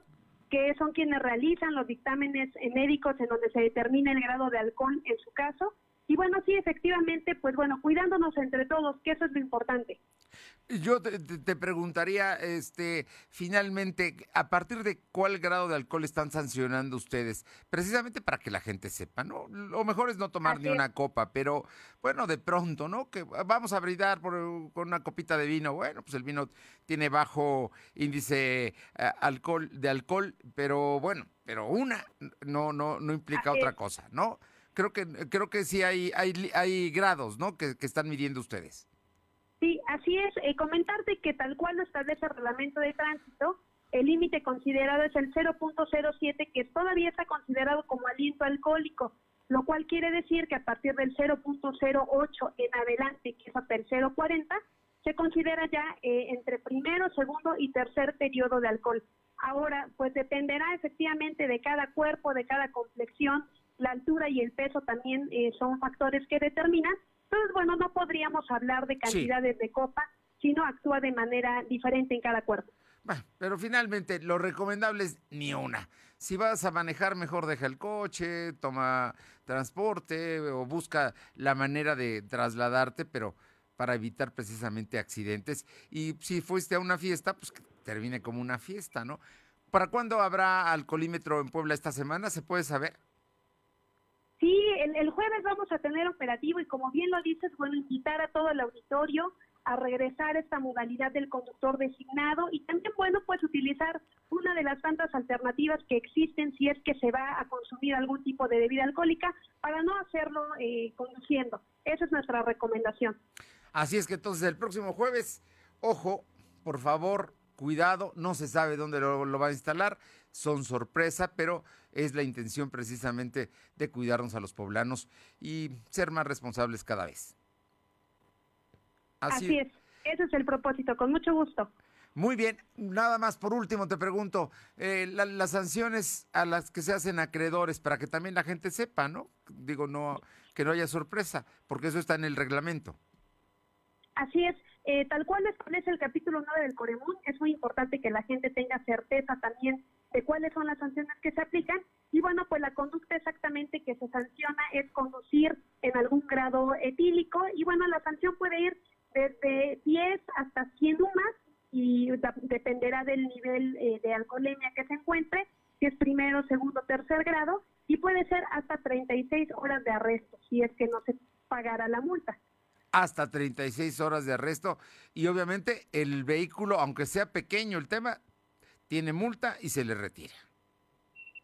que son quienes realizan los dictámenes médicos en donde se determina el grado de alcohol en su caso. Y bueno, sí, efectivamente, pues bueno, cuidándonos entre todos, que eso es lo importante. Yo te, preguntaría, este, finalmente, ¿a partir de cuál grado de alcohol están sancionando ustedes? Precisamente para que la gente sepa, ¿no? Lo mejor es no tomar ni una copa, pero bueno, de pronto, ¿no? Que vamos a brindar con una copita de vino. Bueno, pues el vino tiene bajo índice eh, alcohol, de alcohol, pero bueno, pero una no, no, no implica otra cosa, ¿no? Creo que, creo que sí hay, hay, hay grados, ¿no? que están midiendo ustedes. Sí, así es. Eh, comentarte que tal cual lo establece el reglamento de tránsito, el límite considerado es el 0.07, que todavía está considerado como aliento alcohólico, lo cual quiere decir que a partir del 0.08 en adelante, que es hasta el 0.40, se considera ya eh, entre primero, segundo y tercer periodo de alcohol. Ahora, pues dependerá efectivamente de cada cuerpo, de cada complexión, la altura y el peso también eh, son factores que determinan, entonces, bueno, no podríamos hablar de cantidades de copa, sino actúa de manera diferente en cada cuerpo. Bueno, pero finalmente lo recomendable es ni una. Si vas a manejar, mejor deja el coche, toma transporte o busca la manera de trasladarte, pero para evitar precisamente accidentes. Y si fuiste a una fiesta, pues que termine como una fiesta, ¿no? ¿Para cuándo habrá alcoholímetro en Puebla esta semana? ¿Se puede saber? Sí, el, jueves vamos a tener operativo y como bien lo dices, bueno, invitar a todo el auditorio a regresar a esta modalidad del conductor designado y también, bueno, pues utilizar una de las tantas alternativas que existen si es que se va a consumir algún tipo de bebida alcohólica para no hacerlo eh, conduciendo. Esa es nuestra recomendación. Así es que entonces el próximo jueves, ojo, por favor, cuidado, no se sabe dónde lo va a instalar, son sorpresa, pero es la intención precisamente de cuidarnos a los poblanos y ser más responsables cada vez. Así, es, ese es el propósito, con mucho gusto. Muy bien, nada más por último te pregunto, eh, las sanciones a las que se hacen acreedores para que también la gente sepa, ¿no? Digo, no que no haya sorpresa, porque eso está en el reglamento. Así es, eh, tal cual establece el capítulo 9 del Coremún, es muy importante que la gente tenga certeza también de cuáles son las sanciones que se aplican. Y bueno, pues la conducta exactamente que se sanciona es conducir en algún grado etílico. Y bueno, la sanción puede ir desde 10 hasta 100 UMAS y dependerá del nivel eh, de alcoholemia que se encuentre, si es primero, segundo, tercer grado, y puede ser hasta 36 horas de arresto, si es que no se pagara la multa hasta 36 horas de arresto y obviamente el vehículo, aunque sea pequeño el tema, tiene multa y se le retira.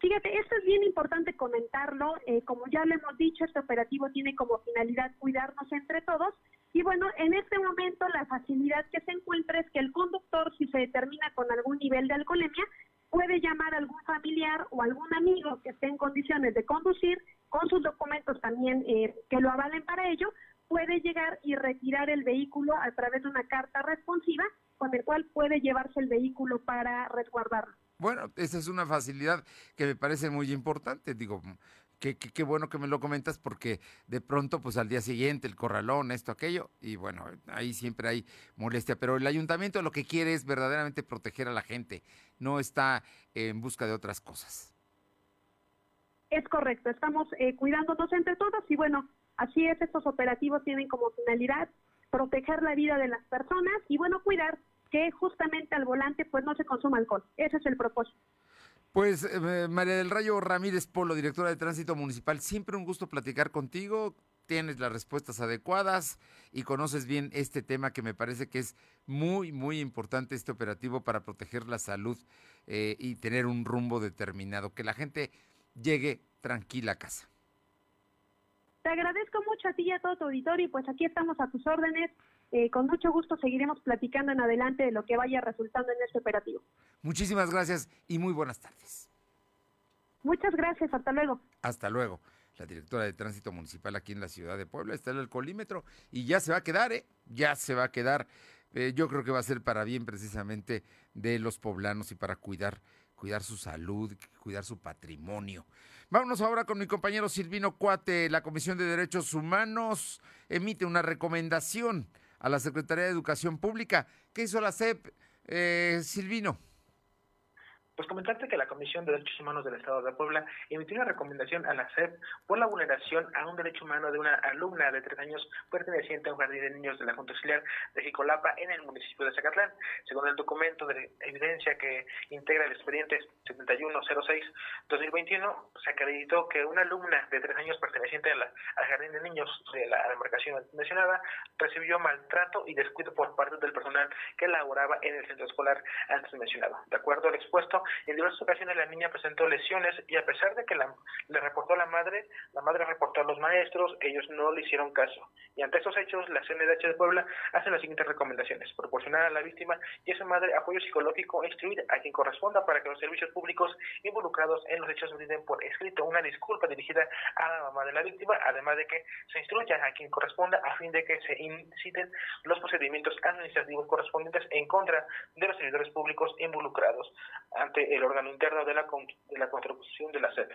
Fíjate, esto es bien importante comentarlo. Eh, como ya le hemos dicho, este operativo tiene como finalidad cuidarnos entre todos. Y bueno, en este momento la facilidad que se encuentra es que el conductor, si se determina con algún nivel de alcoholemia, puede llamar a algún familiar o algún amigo que esté en condiciones de conducir, con sus documentos también eh, que lo avalen para ello, puede llegar y retirar el vehículo a través de una carta responsiva con el cual puede llevarse el vehículo para resguardarlo. Bueno, esa es una facilidad que me parece muy importante. Digo, qué, qué, bueno que me lo comentas porque de pronto, pues al día siguiente, el corralón, esto, aquello, y bueno, ahí siempre hay molestia. Pero el ayuntamiento lo que quiere es verdaderamente proteger a la gente, no está en busca de otras cosas. Es correcto, estamos eh, cuidándonos entre todos y bueno, Así es, estos operativos tienen como finalidad proteger la vida de las personas y bueno, cuidar que justamente al volante pues no se consuma alcohol. Ese es el propósito. Pues eh, María del Rayo Ramírez Polo, directora de Tránsito Municipal, siempre un gusto platicar contigo. Tienes las respuestas adecuadas y conoces bien este tema que me parece que es muy, muy importante, este operativo para proteger la salud eh, y tener un rumbo determinado, que la gente llegue tranquila a casa. Te agradezco mucho a ti y a todo tu auditorio y pues aquí estamos a tus órdenes. Eh, con mucho gusto seguiremos platicando en adelante de lo que vaya resultando en este operativo. Muchísimas gracias y muy buenas tardes. Muchas gracias, hasta luego. Hasta luego. La directora de tránsito municipal aquí en la ciudad de Puebla está en el alcoholímetro y ya se va a quedar, ¿eh? Ya se va a quedar. Eh, yo creo que va a ser para bien precisamente de los poblanos y para cuidar, cuidar su salud, cuidar su patrimonio. Vámonos ahora con mi compañero Silvino Cuate. La Comisión de Derechos Humanos emite una recomendación a la Secretaría de Educación Pública. ¿Qué hizo la SEP, eh, Silvino? Pues comentarte que la Comisión de Derechos Humanos del Estado de Puebla emitió una recomendación a la SEP por la vulneración a un derecho humano de una alumna de tres años perteneciente a un jardín de niños de la Junta Auxiliar de Jicolapa en el municipio de Zacatlán. Según el documento de evidencia que integra el expediente 7106-2021, se acreditó que una alumna de tres años perteneciente al jardín de niños de la demarcación mencionada recibió maltrato y descuido por parte del personal que laboraba en el centro escolar antes mencionado. De acuerdo al expuesto, en diversas ocasiones la niña presentó lesiones y a pesar de que la, le reportó a la madre, la madre reportó a los maestros, ellos no le hicieron caso. Y ante estos hechos, la CNDH de Puebla hace las siguientes recomendaciones. Proporcionar a la víctima y a su madre apoyo psicológico e instruir a quien corresponda para que los servicios públicos involucrados en los hechos brinden por escrito una disculpa dirigida a la mamá de la víctima, además de que se instruya a quien corresponda a fin de que se inciten los procedimientos administrativos correspondientes en contra de los servidores públicos involucrados el órgano interno de la, de la contribución de la SED.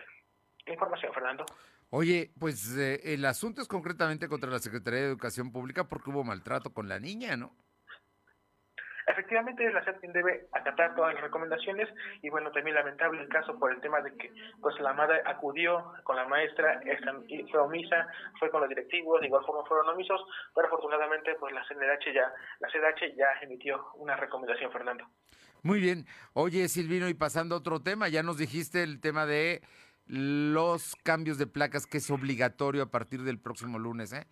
Información, Fernando. Oye, pues eh, el asunto es concretamente contra la Secretaría de Educación Pública porque hubo maltrato con la niña, ¿no? Efectivamente, la SED debe acatar todas las recomendaciones y bueno, también lamentable el caso por el tema de que pues la madre acudió con la maestra, fue omisa, fue con los directivos, de igual forma fueron omisos, pero afortunadamente pues la CNDH ya, la CDH ya emitió una recomendación, Fernando. Muy bien. Oye, Silvino, y pasando a otro tema, ya nos dijiste el tema de los cambios de placas, que es obligatorio a partir del próximo lunes. ¿eh?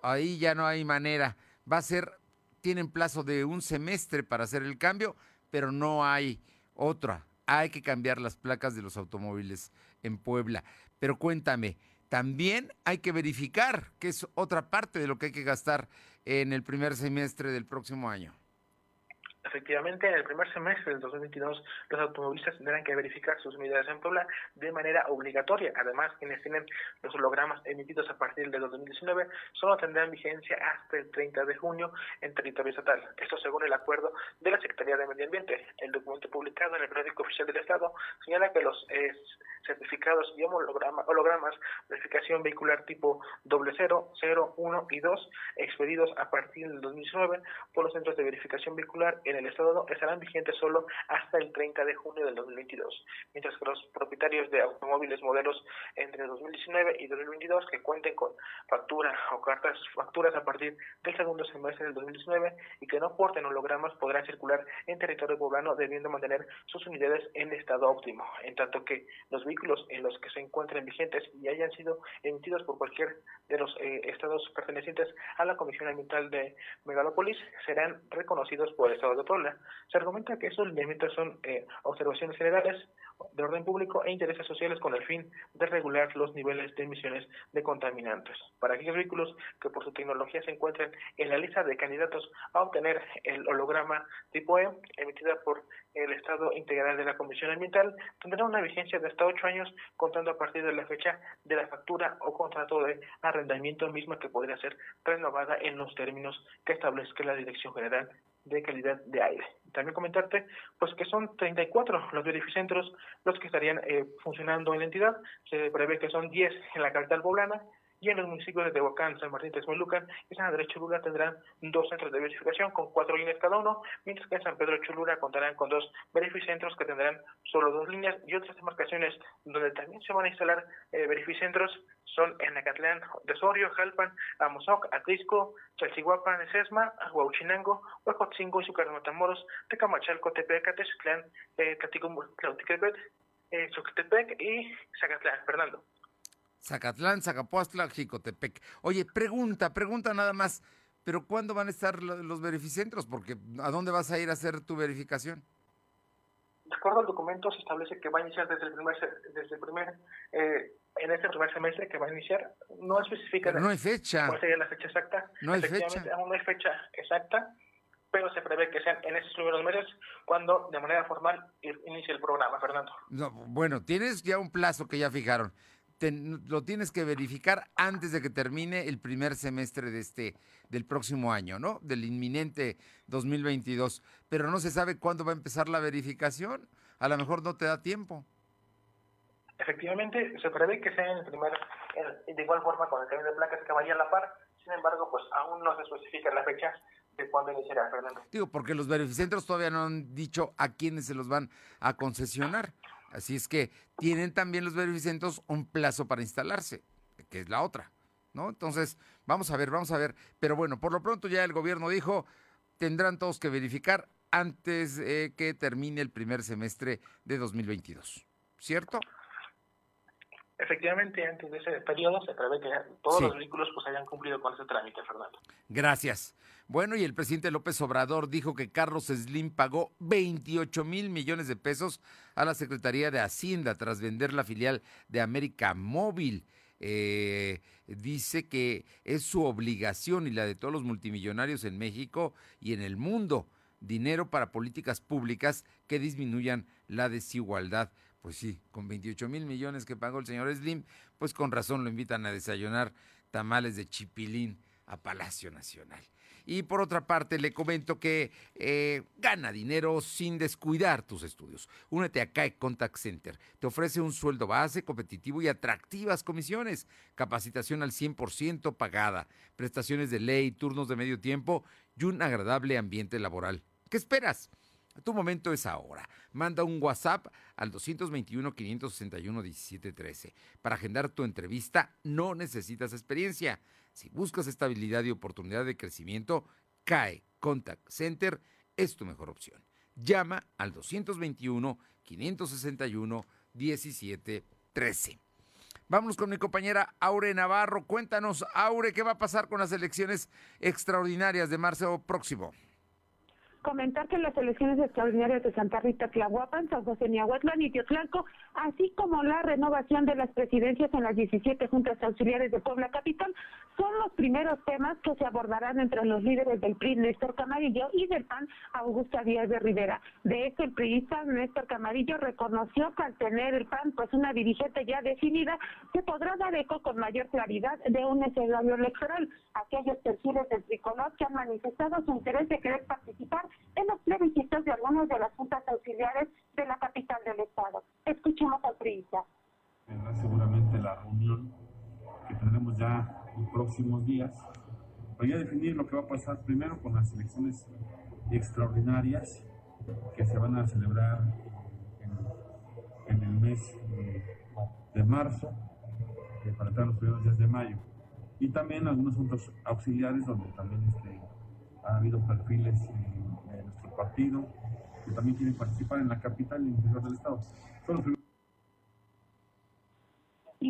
Ahí ya no hay manera. Va a ser, tienen plazo de un semestre para hacer el cambio, pero no hay otra. Hay que cambiar las placas de los automóviles en Puebla. Pero cuéntame, también hay que verificar, que es otra parte de lo que hay que gastar en el primer semestre del próximo año. Efectivamente, en el primer semestre del 2022, los automovilistas tendrán que verificar sus unidades en Puebla de manera obligatoria. Además, quienes tienen los hologramas emitidos a partir del 2019 solo tendrán vigencia hasta el 30 de junio en territorio estatal. Esto según el acuerdo de la Secretaría de Medio Ambiente. El documento publicado en el periódico oficial del Estado señala que los eh, certificados y hologramas verificación vehicular tipo 00, 0, 1 y 2 expedidos a partir del 2019 por los centros de verificación vehicular en el Estado estarán vigentes solo hasta el 30 de junio del 2022, mientras que los propietarios de automóviles modelos entre 2019 y 2022 que cuenten con factura o cartas facturas a partir del segundo semestre del 2019 y que no porten hologramas podrán circular en territorio poblano debiendo mantener sus unidades en estado óptimo, en tanto que los vehículos en los que se encuentren vigentes y hayan sido emitidos por cualquier de los eh, estados pertenecientes a la Comisión Ambiental de Megalópolis serán reconocidos por el Estado de Puebla. Se argumenta que esos lineamientos son eh, observaciones generales de orden público e intereses sociales con el fin de regular los niveles de emisiones de contaminantes. Para aquellos vehículos que por su tecnología se encuentren en la lista de candidatos a obtener el holograma tipo E emitida por el Estado Integral de la Comisión Ambiental, tendrá una vigencia de hasta ocho años contando a partir de la fecha de la factura o contrato de arrendamiento misma que podría ser renovada en los términos que establezca la Dirección General de calidad de aire. También comentarte pues que son 34 los verificentros los que estarían eh, funcionando en la entidad. Se prevé que son 10 en la capital poblana y en los municipios de Tehuacán, San Martín, Texmelucan y San Andrés Cholula tendrán dos centros de verificación con cuatro líneas cada uno, mientras que en San Pedro Cholula contarán con dos verificentros que tendrán solo dos líneas y otras demarcaciones donde también se van a instalar eh, verificentros son en Acatlán de Sorio, Jalpan, Amozoc, Atlisco, Chalchihuapan, Sesma, Huauchinango, Huacotzingo y Zúcar Matamoros, Tecamachalco, Tepeca, Texclán, eh, Clautiquepet, eh, y Zacatlán, Fernando. Zacatlán, Zacapuastla, Jicotepec. Oye, pregunta, pregunta nada más, pero ¿cuándo van a estar los verificentros? Porque ¿a dónde vas a ir a hacer tu verificación? De acuerdo al documento se establece que va a iniciar desde el primer, desde el primer eh, en este primer semestre que va a iniciar. No especifica no hay fecha. cuál sería la fecha exacta. No hay fecha. Aún no hay fecha exacta, pero se prevé que sean en esos primeros meses cuando de manera formal inicie el programa, Fernando. No, bueno, tienes ya un plazo que ya fijaron lo tienes que verificar antes de que termine el primer semestre de este del próximo año, ¿no? Del inminente 2022, pero no se sabe cuándo va a empezar la verificación. A lo mejor no te da tiempo. Efectivamente, se prevé que sea en el primer, de igual forma con el cambio de placas que vaya a la par, sin embargo, pues aún no se especifica la fecha de cuándo iniciará, Fernando. Digo, porque los verificentros todavía no han dicho a quiénes se los van a concesionar. Así es que tienen también los verificentros un plazo para instalarse, que es la otra, ¿no? Entonces, vamos a ver, vamos a ver. Pero bueno, por lo pronto ya el gobierno dijo, tendrán todos que verificar antes de que termine el primer semestre de 2022, ¿cierto? Efectivamente, antes de ese periodo se prevé que todos los vehículos pues hayan cumplido con ese trámite, Fernando. Gracias. Bueno, y el presidente López Obrador dijo que Carlos Slim pagó 28 mil millones de pesos a la Secretaría de Hacienda tras vender la filial de América Móvil. Eh, dice que es su obligación y la de todos los multimillonarios en México y en el mundo dinero para políticas públicas que disminuyan la desigualdad. Pues sí, con 28 mil millones que pagó el señor Slim, pues con razón lo invitan a desayunar tamales de chipilín a Palacio Nacional. Y por otra parte, le comento que eh, gana dinero sin descuidar tus estudios. Únete a CAE Contact Center. Te ofrece un sueldo base, competitivo y atractivas comisiones. Capacitación al 100% pagada. Prestaciones de ley, turnos de medio tiempo y un agradable ambiente laboral. ¿Qué esperas? Tu momento es ahora. Manda un WhatsApp al 221-561-1713. Para agendar tu entrevista no necesitas experiencia. Si buscas estabilidad y oportunidad de crecimiento, CAE Contact Center es tu mejor opción. Llama al 221-561-1713. Vámonos con mi compañera Aure Navarro. Cuéntanos, Aure, ¿qué va a pasar con las elecciones extraordinarias de marzo próximo? Comentar que las elecciones extraordinarias de Santa Rita Tlahuapan, San José Niahuatlán y Teotlalco, así como la renovación de las presidencias en las 17 juntas auxiliares de Puebla Capital, son los primeros temas que se abordarán entre los líderes del PRI, Néstor Camarillo, y del PAN, Augusta Díaz de Rivera. De hecho, el priista Néstor Camarillo reconoció que al tener el PAN pues una dirigente ya definida, se podrá dar eco con mayor claridad de un escenario electoral. Aquellos perfiles del tricolor que han manifestado su interés de querer participar en los plebiscitos de algunas de las juntas auxiliares de la capital del estado. Escuchemos priista. Tendrá seguramente la reunión que tendremos ya en próximos días para ya definir lo que va a pasar primero con las elecciones extraordinarias que se van a celebrar en, el mes de, marzo eh, para entrar los primeros días de mayo y también algunos juntos auxiliares donde también este, ha habido perfiles eh, partido, que también quieren participar en la capital y en el interior del Estado.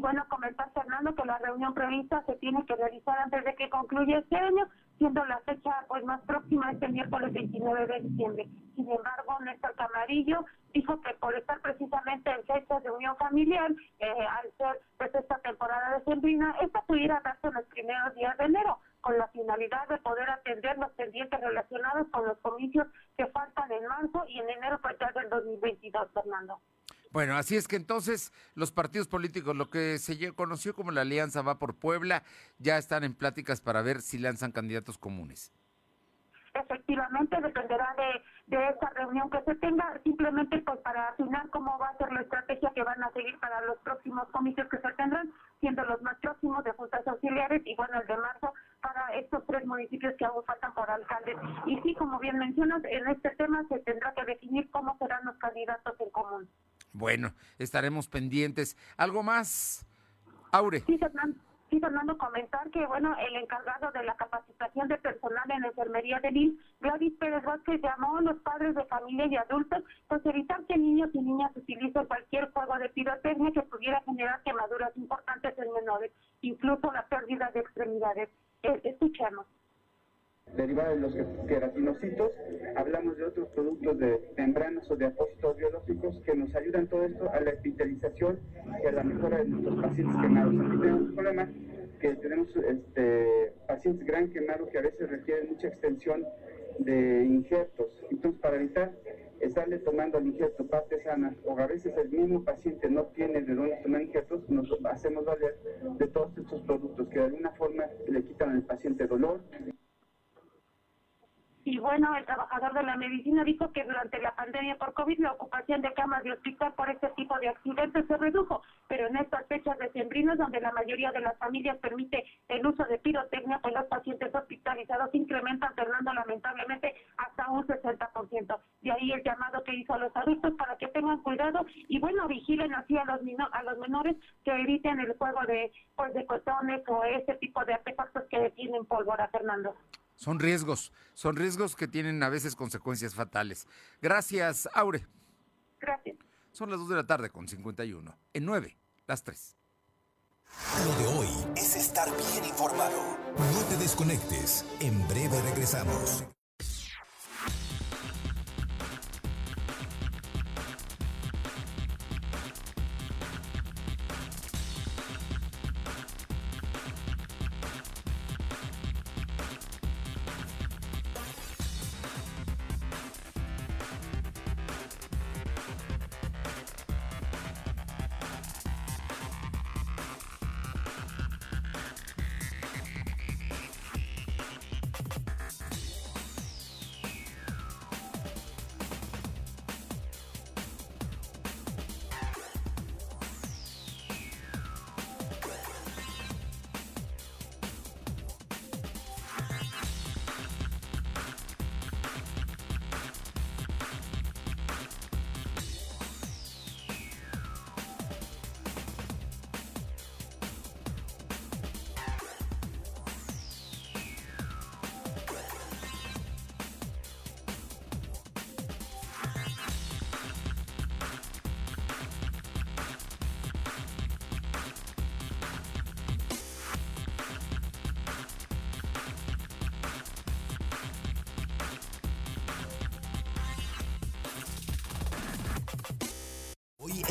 Y bueno, comentar Fernando que la reunión prevista se tiene que realizar antes de que concluya este año, siendo la fecha pues más próxima este miércoles 29 de diciembre. Sin embargo, Néstor Camarillo dijo que por estar precisamente en fechas de unión familiar, eh, al ser pues esta temporada de sembrina, esta pudiera darse en los primeros días de enero con la finalidad de poder atender los pendientes relacionados con los comicios que faltan en marzo y en enero pues, del 2022, Fernando. Bueno, así es que entonces los partidos políticos, lo que se conoció como la Alianza Va por Puebla, ya están en pláticas para ver si lanzan candidatos comunes. Efectivamente, dependerá de, de esta reunión que se tenga, simplemente pues para afinar cómo va a ser la estrategia que van a seguir para los próximos comicios que se tendrán, siendo los más próximos de juntas auxiliares y bueno, el de marzo para estos tres municipios que aún faltan por alcaldes. Y sí, como bien mencionas, en este tema se tendrá que definir cómo serán los candidatos en común. Bueno, estaremos pendientes. ¿Algo más, Aure? Sí, Fernando. Sí, Fernando, comentar que, bueno, el encargado de la capacitación de personal en enfermería del IN, Gladys Pérez Vázquez, llamó a los padres de familia y adultos, pues evitar que niños y niñas utilicen cualquier juego de pirotecnia que pudiera generar quemaduras importantes en menores, incluso la pérdida de extremidades. Eh, escuchemos derivada de los queratinocitos, hablamos de otros productos de membranas o de apósitos biológicos que nos ayudan todo esto a la hospitalización y a la mejora de nuestros pacientes quemados. Aquí tenemos un problema que tenemos este, pacientes gran quemados que a veces requieren mucha extensión de injertos. Entonces, para evitar estarle tomando el injerto parte sana, o a veces el mismo paciente no tiene de dónde tomar injertos, nos hacemos valer de todos estos productos que de alguna forma le quitan al paciente dolor, bueno, el trabajador de la medicina dijo que durante la pandemia por COVID la ocupación de camas de hospital por este tipo de accidentes se redujo, pero en estas fechas decembrinas donde la mayoría de las familias permite el uso de pirotecnia, pues los pacientes hospitalizados incrementan, Fernando, lamentablemente hasta un 60%. De ahí el llamado que hizo a los adultos para que tengan cuidado y bueno, vigilen así a los, a los menores que eviten el juego de, pues, de cotones o ese tipo de artefactos que tienen pólvora, Fernando. Son riesgos, son riesgos que tienen a veces consecuencias fatales. Gracias, Aure. Gracias. Son las 2 de la tarde con 51. En 9, las 3. Lo de hoy es estar bien informado. No te desconectes. En breve regresamos.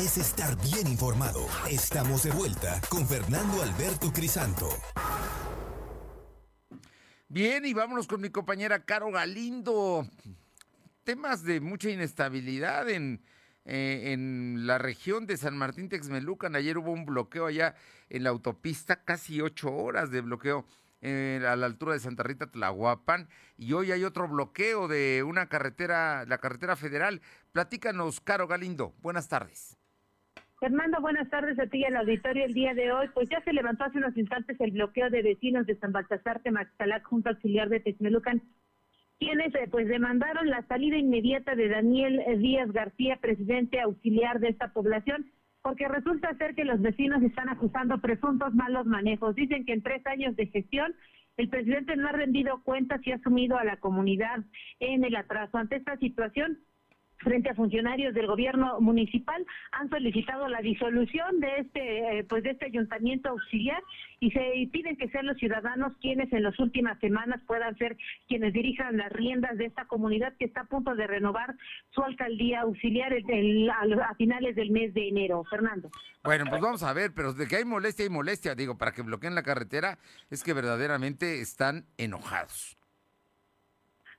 Es estar bien informado. Estamos de vuelta con Fernando Alberto Crisanto. Bien, y vámonos con mi compañera Caro Galindo. Temas de mucha inestabilidad en, eh, la región de San Martín Texmelucan. Ayer hubo un bloqueo allá en la autopista, casi ocho horas de bloqueo eh, a la altura de Santa Rita Tlahuapan y hoy hay otro bloqueo de una carretera, la carretera federal. Platícanos, Caro Galindo. Buenas tardes. Fernando, buenas tardes a ti y al auditorio el día de hoy. Pues ya se levantó hace unos instantes el bloqueo de vecinos de San Baltasar Temaxtalac junto auxiliar de Texmelucan, quienes eh, pues demandaron la salida inmediata de Daniel Díaz García, presidente auxiliar de esta población, porque resulta ser que los vecinos están acusando presuntos malos manejos. Dicen que en tres años de gestión el presidente no ha rendido cuentas y ha asumido a la comunidad en el atraso. Ante esta situación, frente a funcionarios del gobierno municipal han solicitado la disolución de este eh, pues de este ayuntamiento auxiliar y se piden que sean los ciudadanos quienes en las últimas semanas puedan ser quienes dirijan las riendas de esta comunidad que está a punto de renovar su alcaldía auxiliar a, finales del mes de enero. Fernando. Bueno, pues vamos a ver, pero de que hay molestia, hay molestia. Digo, para que bloqueen la carretera es que verdaderamente están enojados.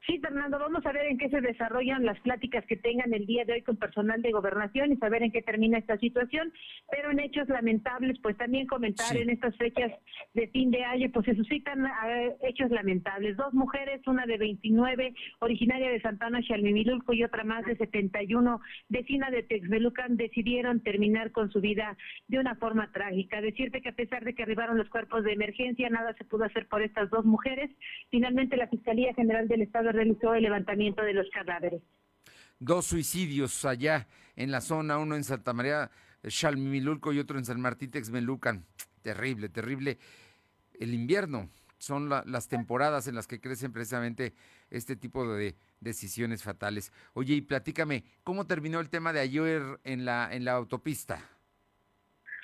Sí, Fernando, vamos a ver en qué se desarrollan las pláticas que tengan el día de hoy con personal de gobernación y saber en qué termina esta situación, pero en hechos lamentables, pues también comentar en estas fechas de fin de año, pues se suscitan eh, hechos lamentables. Dos mujeres, una de 29, originaria de Santana, Chalmimilulco, y otra más de 71, vecina de Texmelucan, decidieron terminar con su vida de una forma trágica. Decirte que a pesar de que arribaron los cuerpos de emergencia, nada se pudo hacer por estas dos mujeres. Finalmente, la Fiscalía General del Estado realizó el levantamiento de los cadáveres. Dos suicidios allá en la zona, uno en Santa María Chalmimilulco y otro en San Martín Texmelucan. Terrible, terrible. El invierno son las temporadas en las que crecen precisamente este tipo de decisiones fatales. Oye, y platícame, ¿cómo terminó el tema de ayer en la, en la autopista?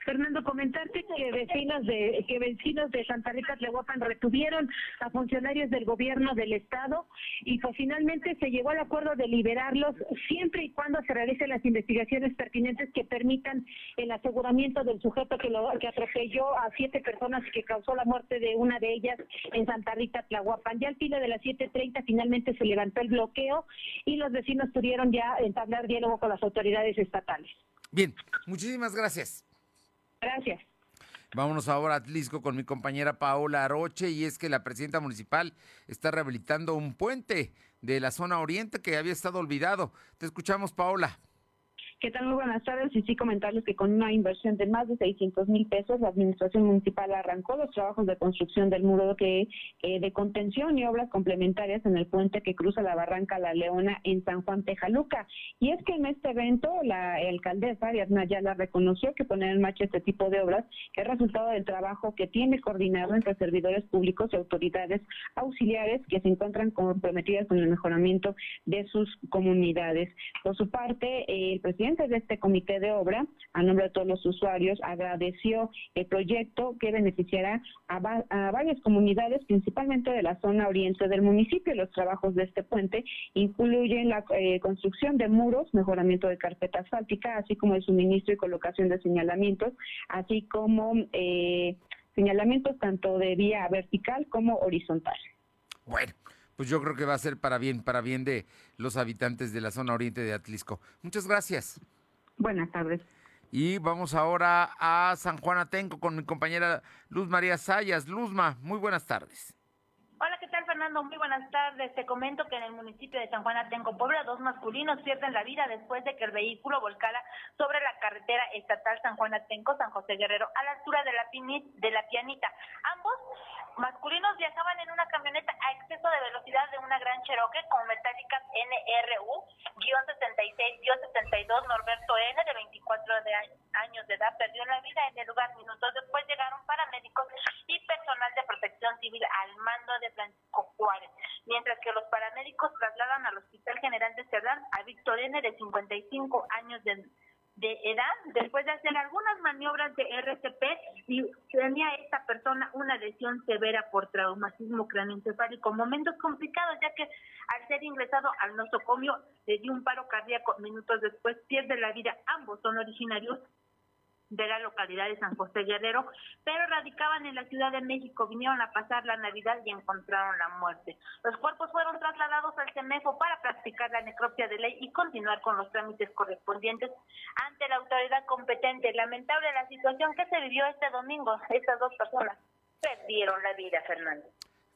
Fernando, comentarte que vecinos de que vecinos de Santa Rita Tlehuapan retuvieron a funcionarios del gobierno del estado y pues finalmente se llegó al acuerdo de liberarlos siempre y cuando se realicen las investigaciones pertinentes que permitan el aseguramiento del sujeto que lo que atropelló a siete personas y que causó la muerte de una de ellas en Santa Rita Tlahuapan. Ya al filo de las 7:30 finalmente se levantó el bloqueo y los vecinos pudieron ya entablar diálogo con las autoridades estatales. Bien, muchísimas gracias. Gracias. Vámonos ahora a Atlisco con mi compañera Paola Aroche y es que la presidenta municipal está rehabilitando un puente de la zona oriente que había estado olvidado. Te escuchamos, Paola. ¿Qué tal? Muy buenas tardes. Y sí, comentarles que con una inversión de más de 600 mil pesos, la Administración Municipal arrancó los trabajos de construcción del muro que, eh, de contención y obras complementarias en el puente que cruza la barranca La Leona en San Juan Tejaluca. Y es que en este evento, la alcaldesa Ariadna Ayala reconoció que poner en marcha este tipo de obras es resultado del trabajo que tiene coordinado entre servidores públicos y autoridades auxiliares que se encuentran comprometidas con el mejoramiento de sus comunidades. Por su parte, el presidente de este comité de obra, a nombre de todos los usuarios, agradeció el proyecto que beneficiará a, varias comunidades, principalmente de la zona oriente del municipio. Los trabajos de este puente incluyen la eh, construcción de muros, mejoramiento de carpeta asfáltica, así como el suministro y colocación de señalamientos, así como eh, señalamientos tanto de vía vertical como horizontal. Bueno, pues yo creo que va a ser para bien, para bien de los habitantes de la zona oriente de Atlisco. Muchas gracias. Buenas tardes. Y vamos ahora a San Juan Atenco con mi compañera Luz María Sayas. Luzma, muy buenas tardes. Hola, ¿qué tal Fernando? Muy buenas tardes. Te comento que en el municipio de San Juan Atenco, Puebla, dos masculinos pierden la vida después de que el vehículo volcara sobre la carretera estatal San Juan Atenco, San José Guerrero, a la altura de la, de la Pianita. Ambos masculinos viajaban en una camioneta a exceso de velocidad de una gran Cherokee con metálicas NRU-66-72. Norberto N, de 24 de años de edad, perdió la vida en el lugar. Minutos después llegaron paramédicos y personal de protección civil al mando de Francisco Juárez, mientras que los paramédicos trasladan al Hospital General de Cerdán a Víctor N, de 55 años de edad de edad después de hacer algunas maniobras de RCP y tenía esta persona una lesión severa por traumatismo craneoencefálico. Momentos complicados ya que al ser ingresado al nosocomio le dio un paro cardíaco. Minutos después pierde la vida. Ambos son originarios de la localidad de San José Guerrero, pero radicaban en la Ciudad de México, vinieron a pasar la Navidad y encontraron la muerte. Los cuerpos fueron trasladados al CEMEFO para practicar la necropsia de ley y continuar con los trámites correspondientes ante la autoridad competente. Lamentable la situación que se vivió este domingo. Estas dos personas perdieron la vida, Fernando.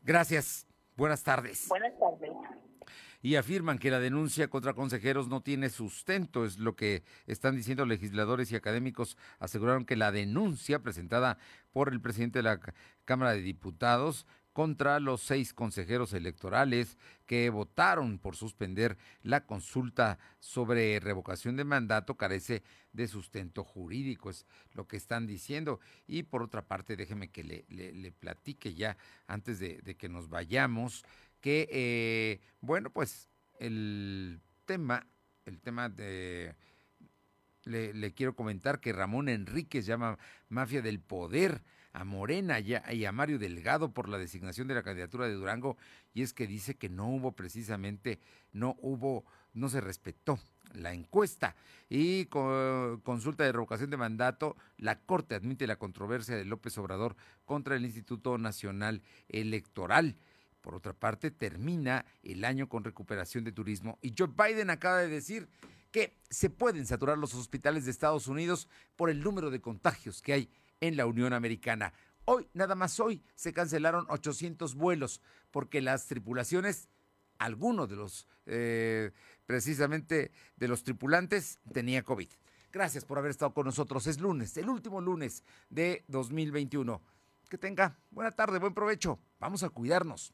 Gracias. Buenas tardes. Buenas tardes y afirman que la denuncia contra consejeros no tiene sustento, es lo que están diciendo legisladores y académicos. Aseguraron que la denuncia presentada por el presidente de la Cámara de Diputados contra los seis consejeros electorales que votaron por suspender la consulta sobre revocación de mandato carece de sustento jurídico, es lo que están diciendo. Y por otra parte, déjeme que le, platique ya antes de, de que nos vayamos que, eh, bueno, pues el tema, el tema de... Le, quiero comentar que Ramón Enríquez llama mafia del poder a Morena y a Mario Delgado por la designación de la candidatura de Durango y es que dice que no hubo precisamente, no hubo, no se respetó la encuesta y con consulta de revocación de mandato, la Corte admite la controversia de López Obrador contra el Instituto Nacional Electoral. Por otra parte, termina el año con recuperación de turismo y Joe Biden acaba de decir que se pueden saturar los hospitales de Estados Unidos por el número de contagios que hay en la Unión Americana. Hoy, nada más hoy, se cancelaron 800 vuelos porque las tripulaciones, algunos de los, eh, precisamente de los tripulantes, tenía COVID. Gracias por haber estado con nosotros. Es lunes, el último lunes de 2021. Que tenga buena tarde, buen provecho. Vamos a cuidarnos.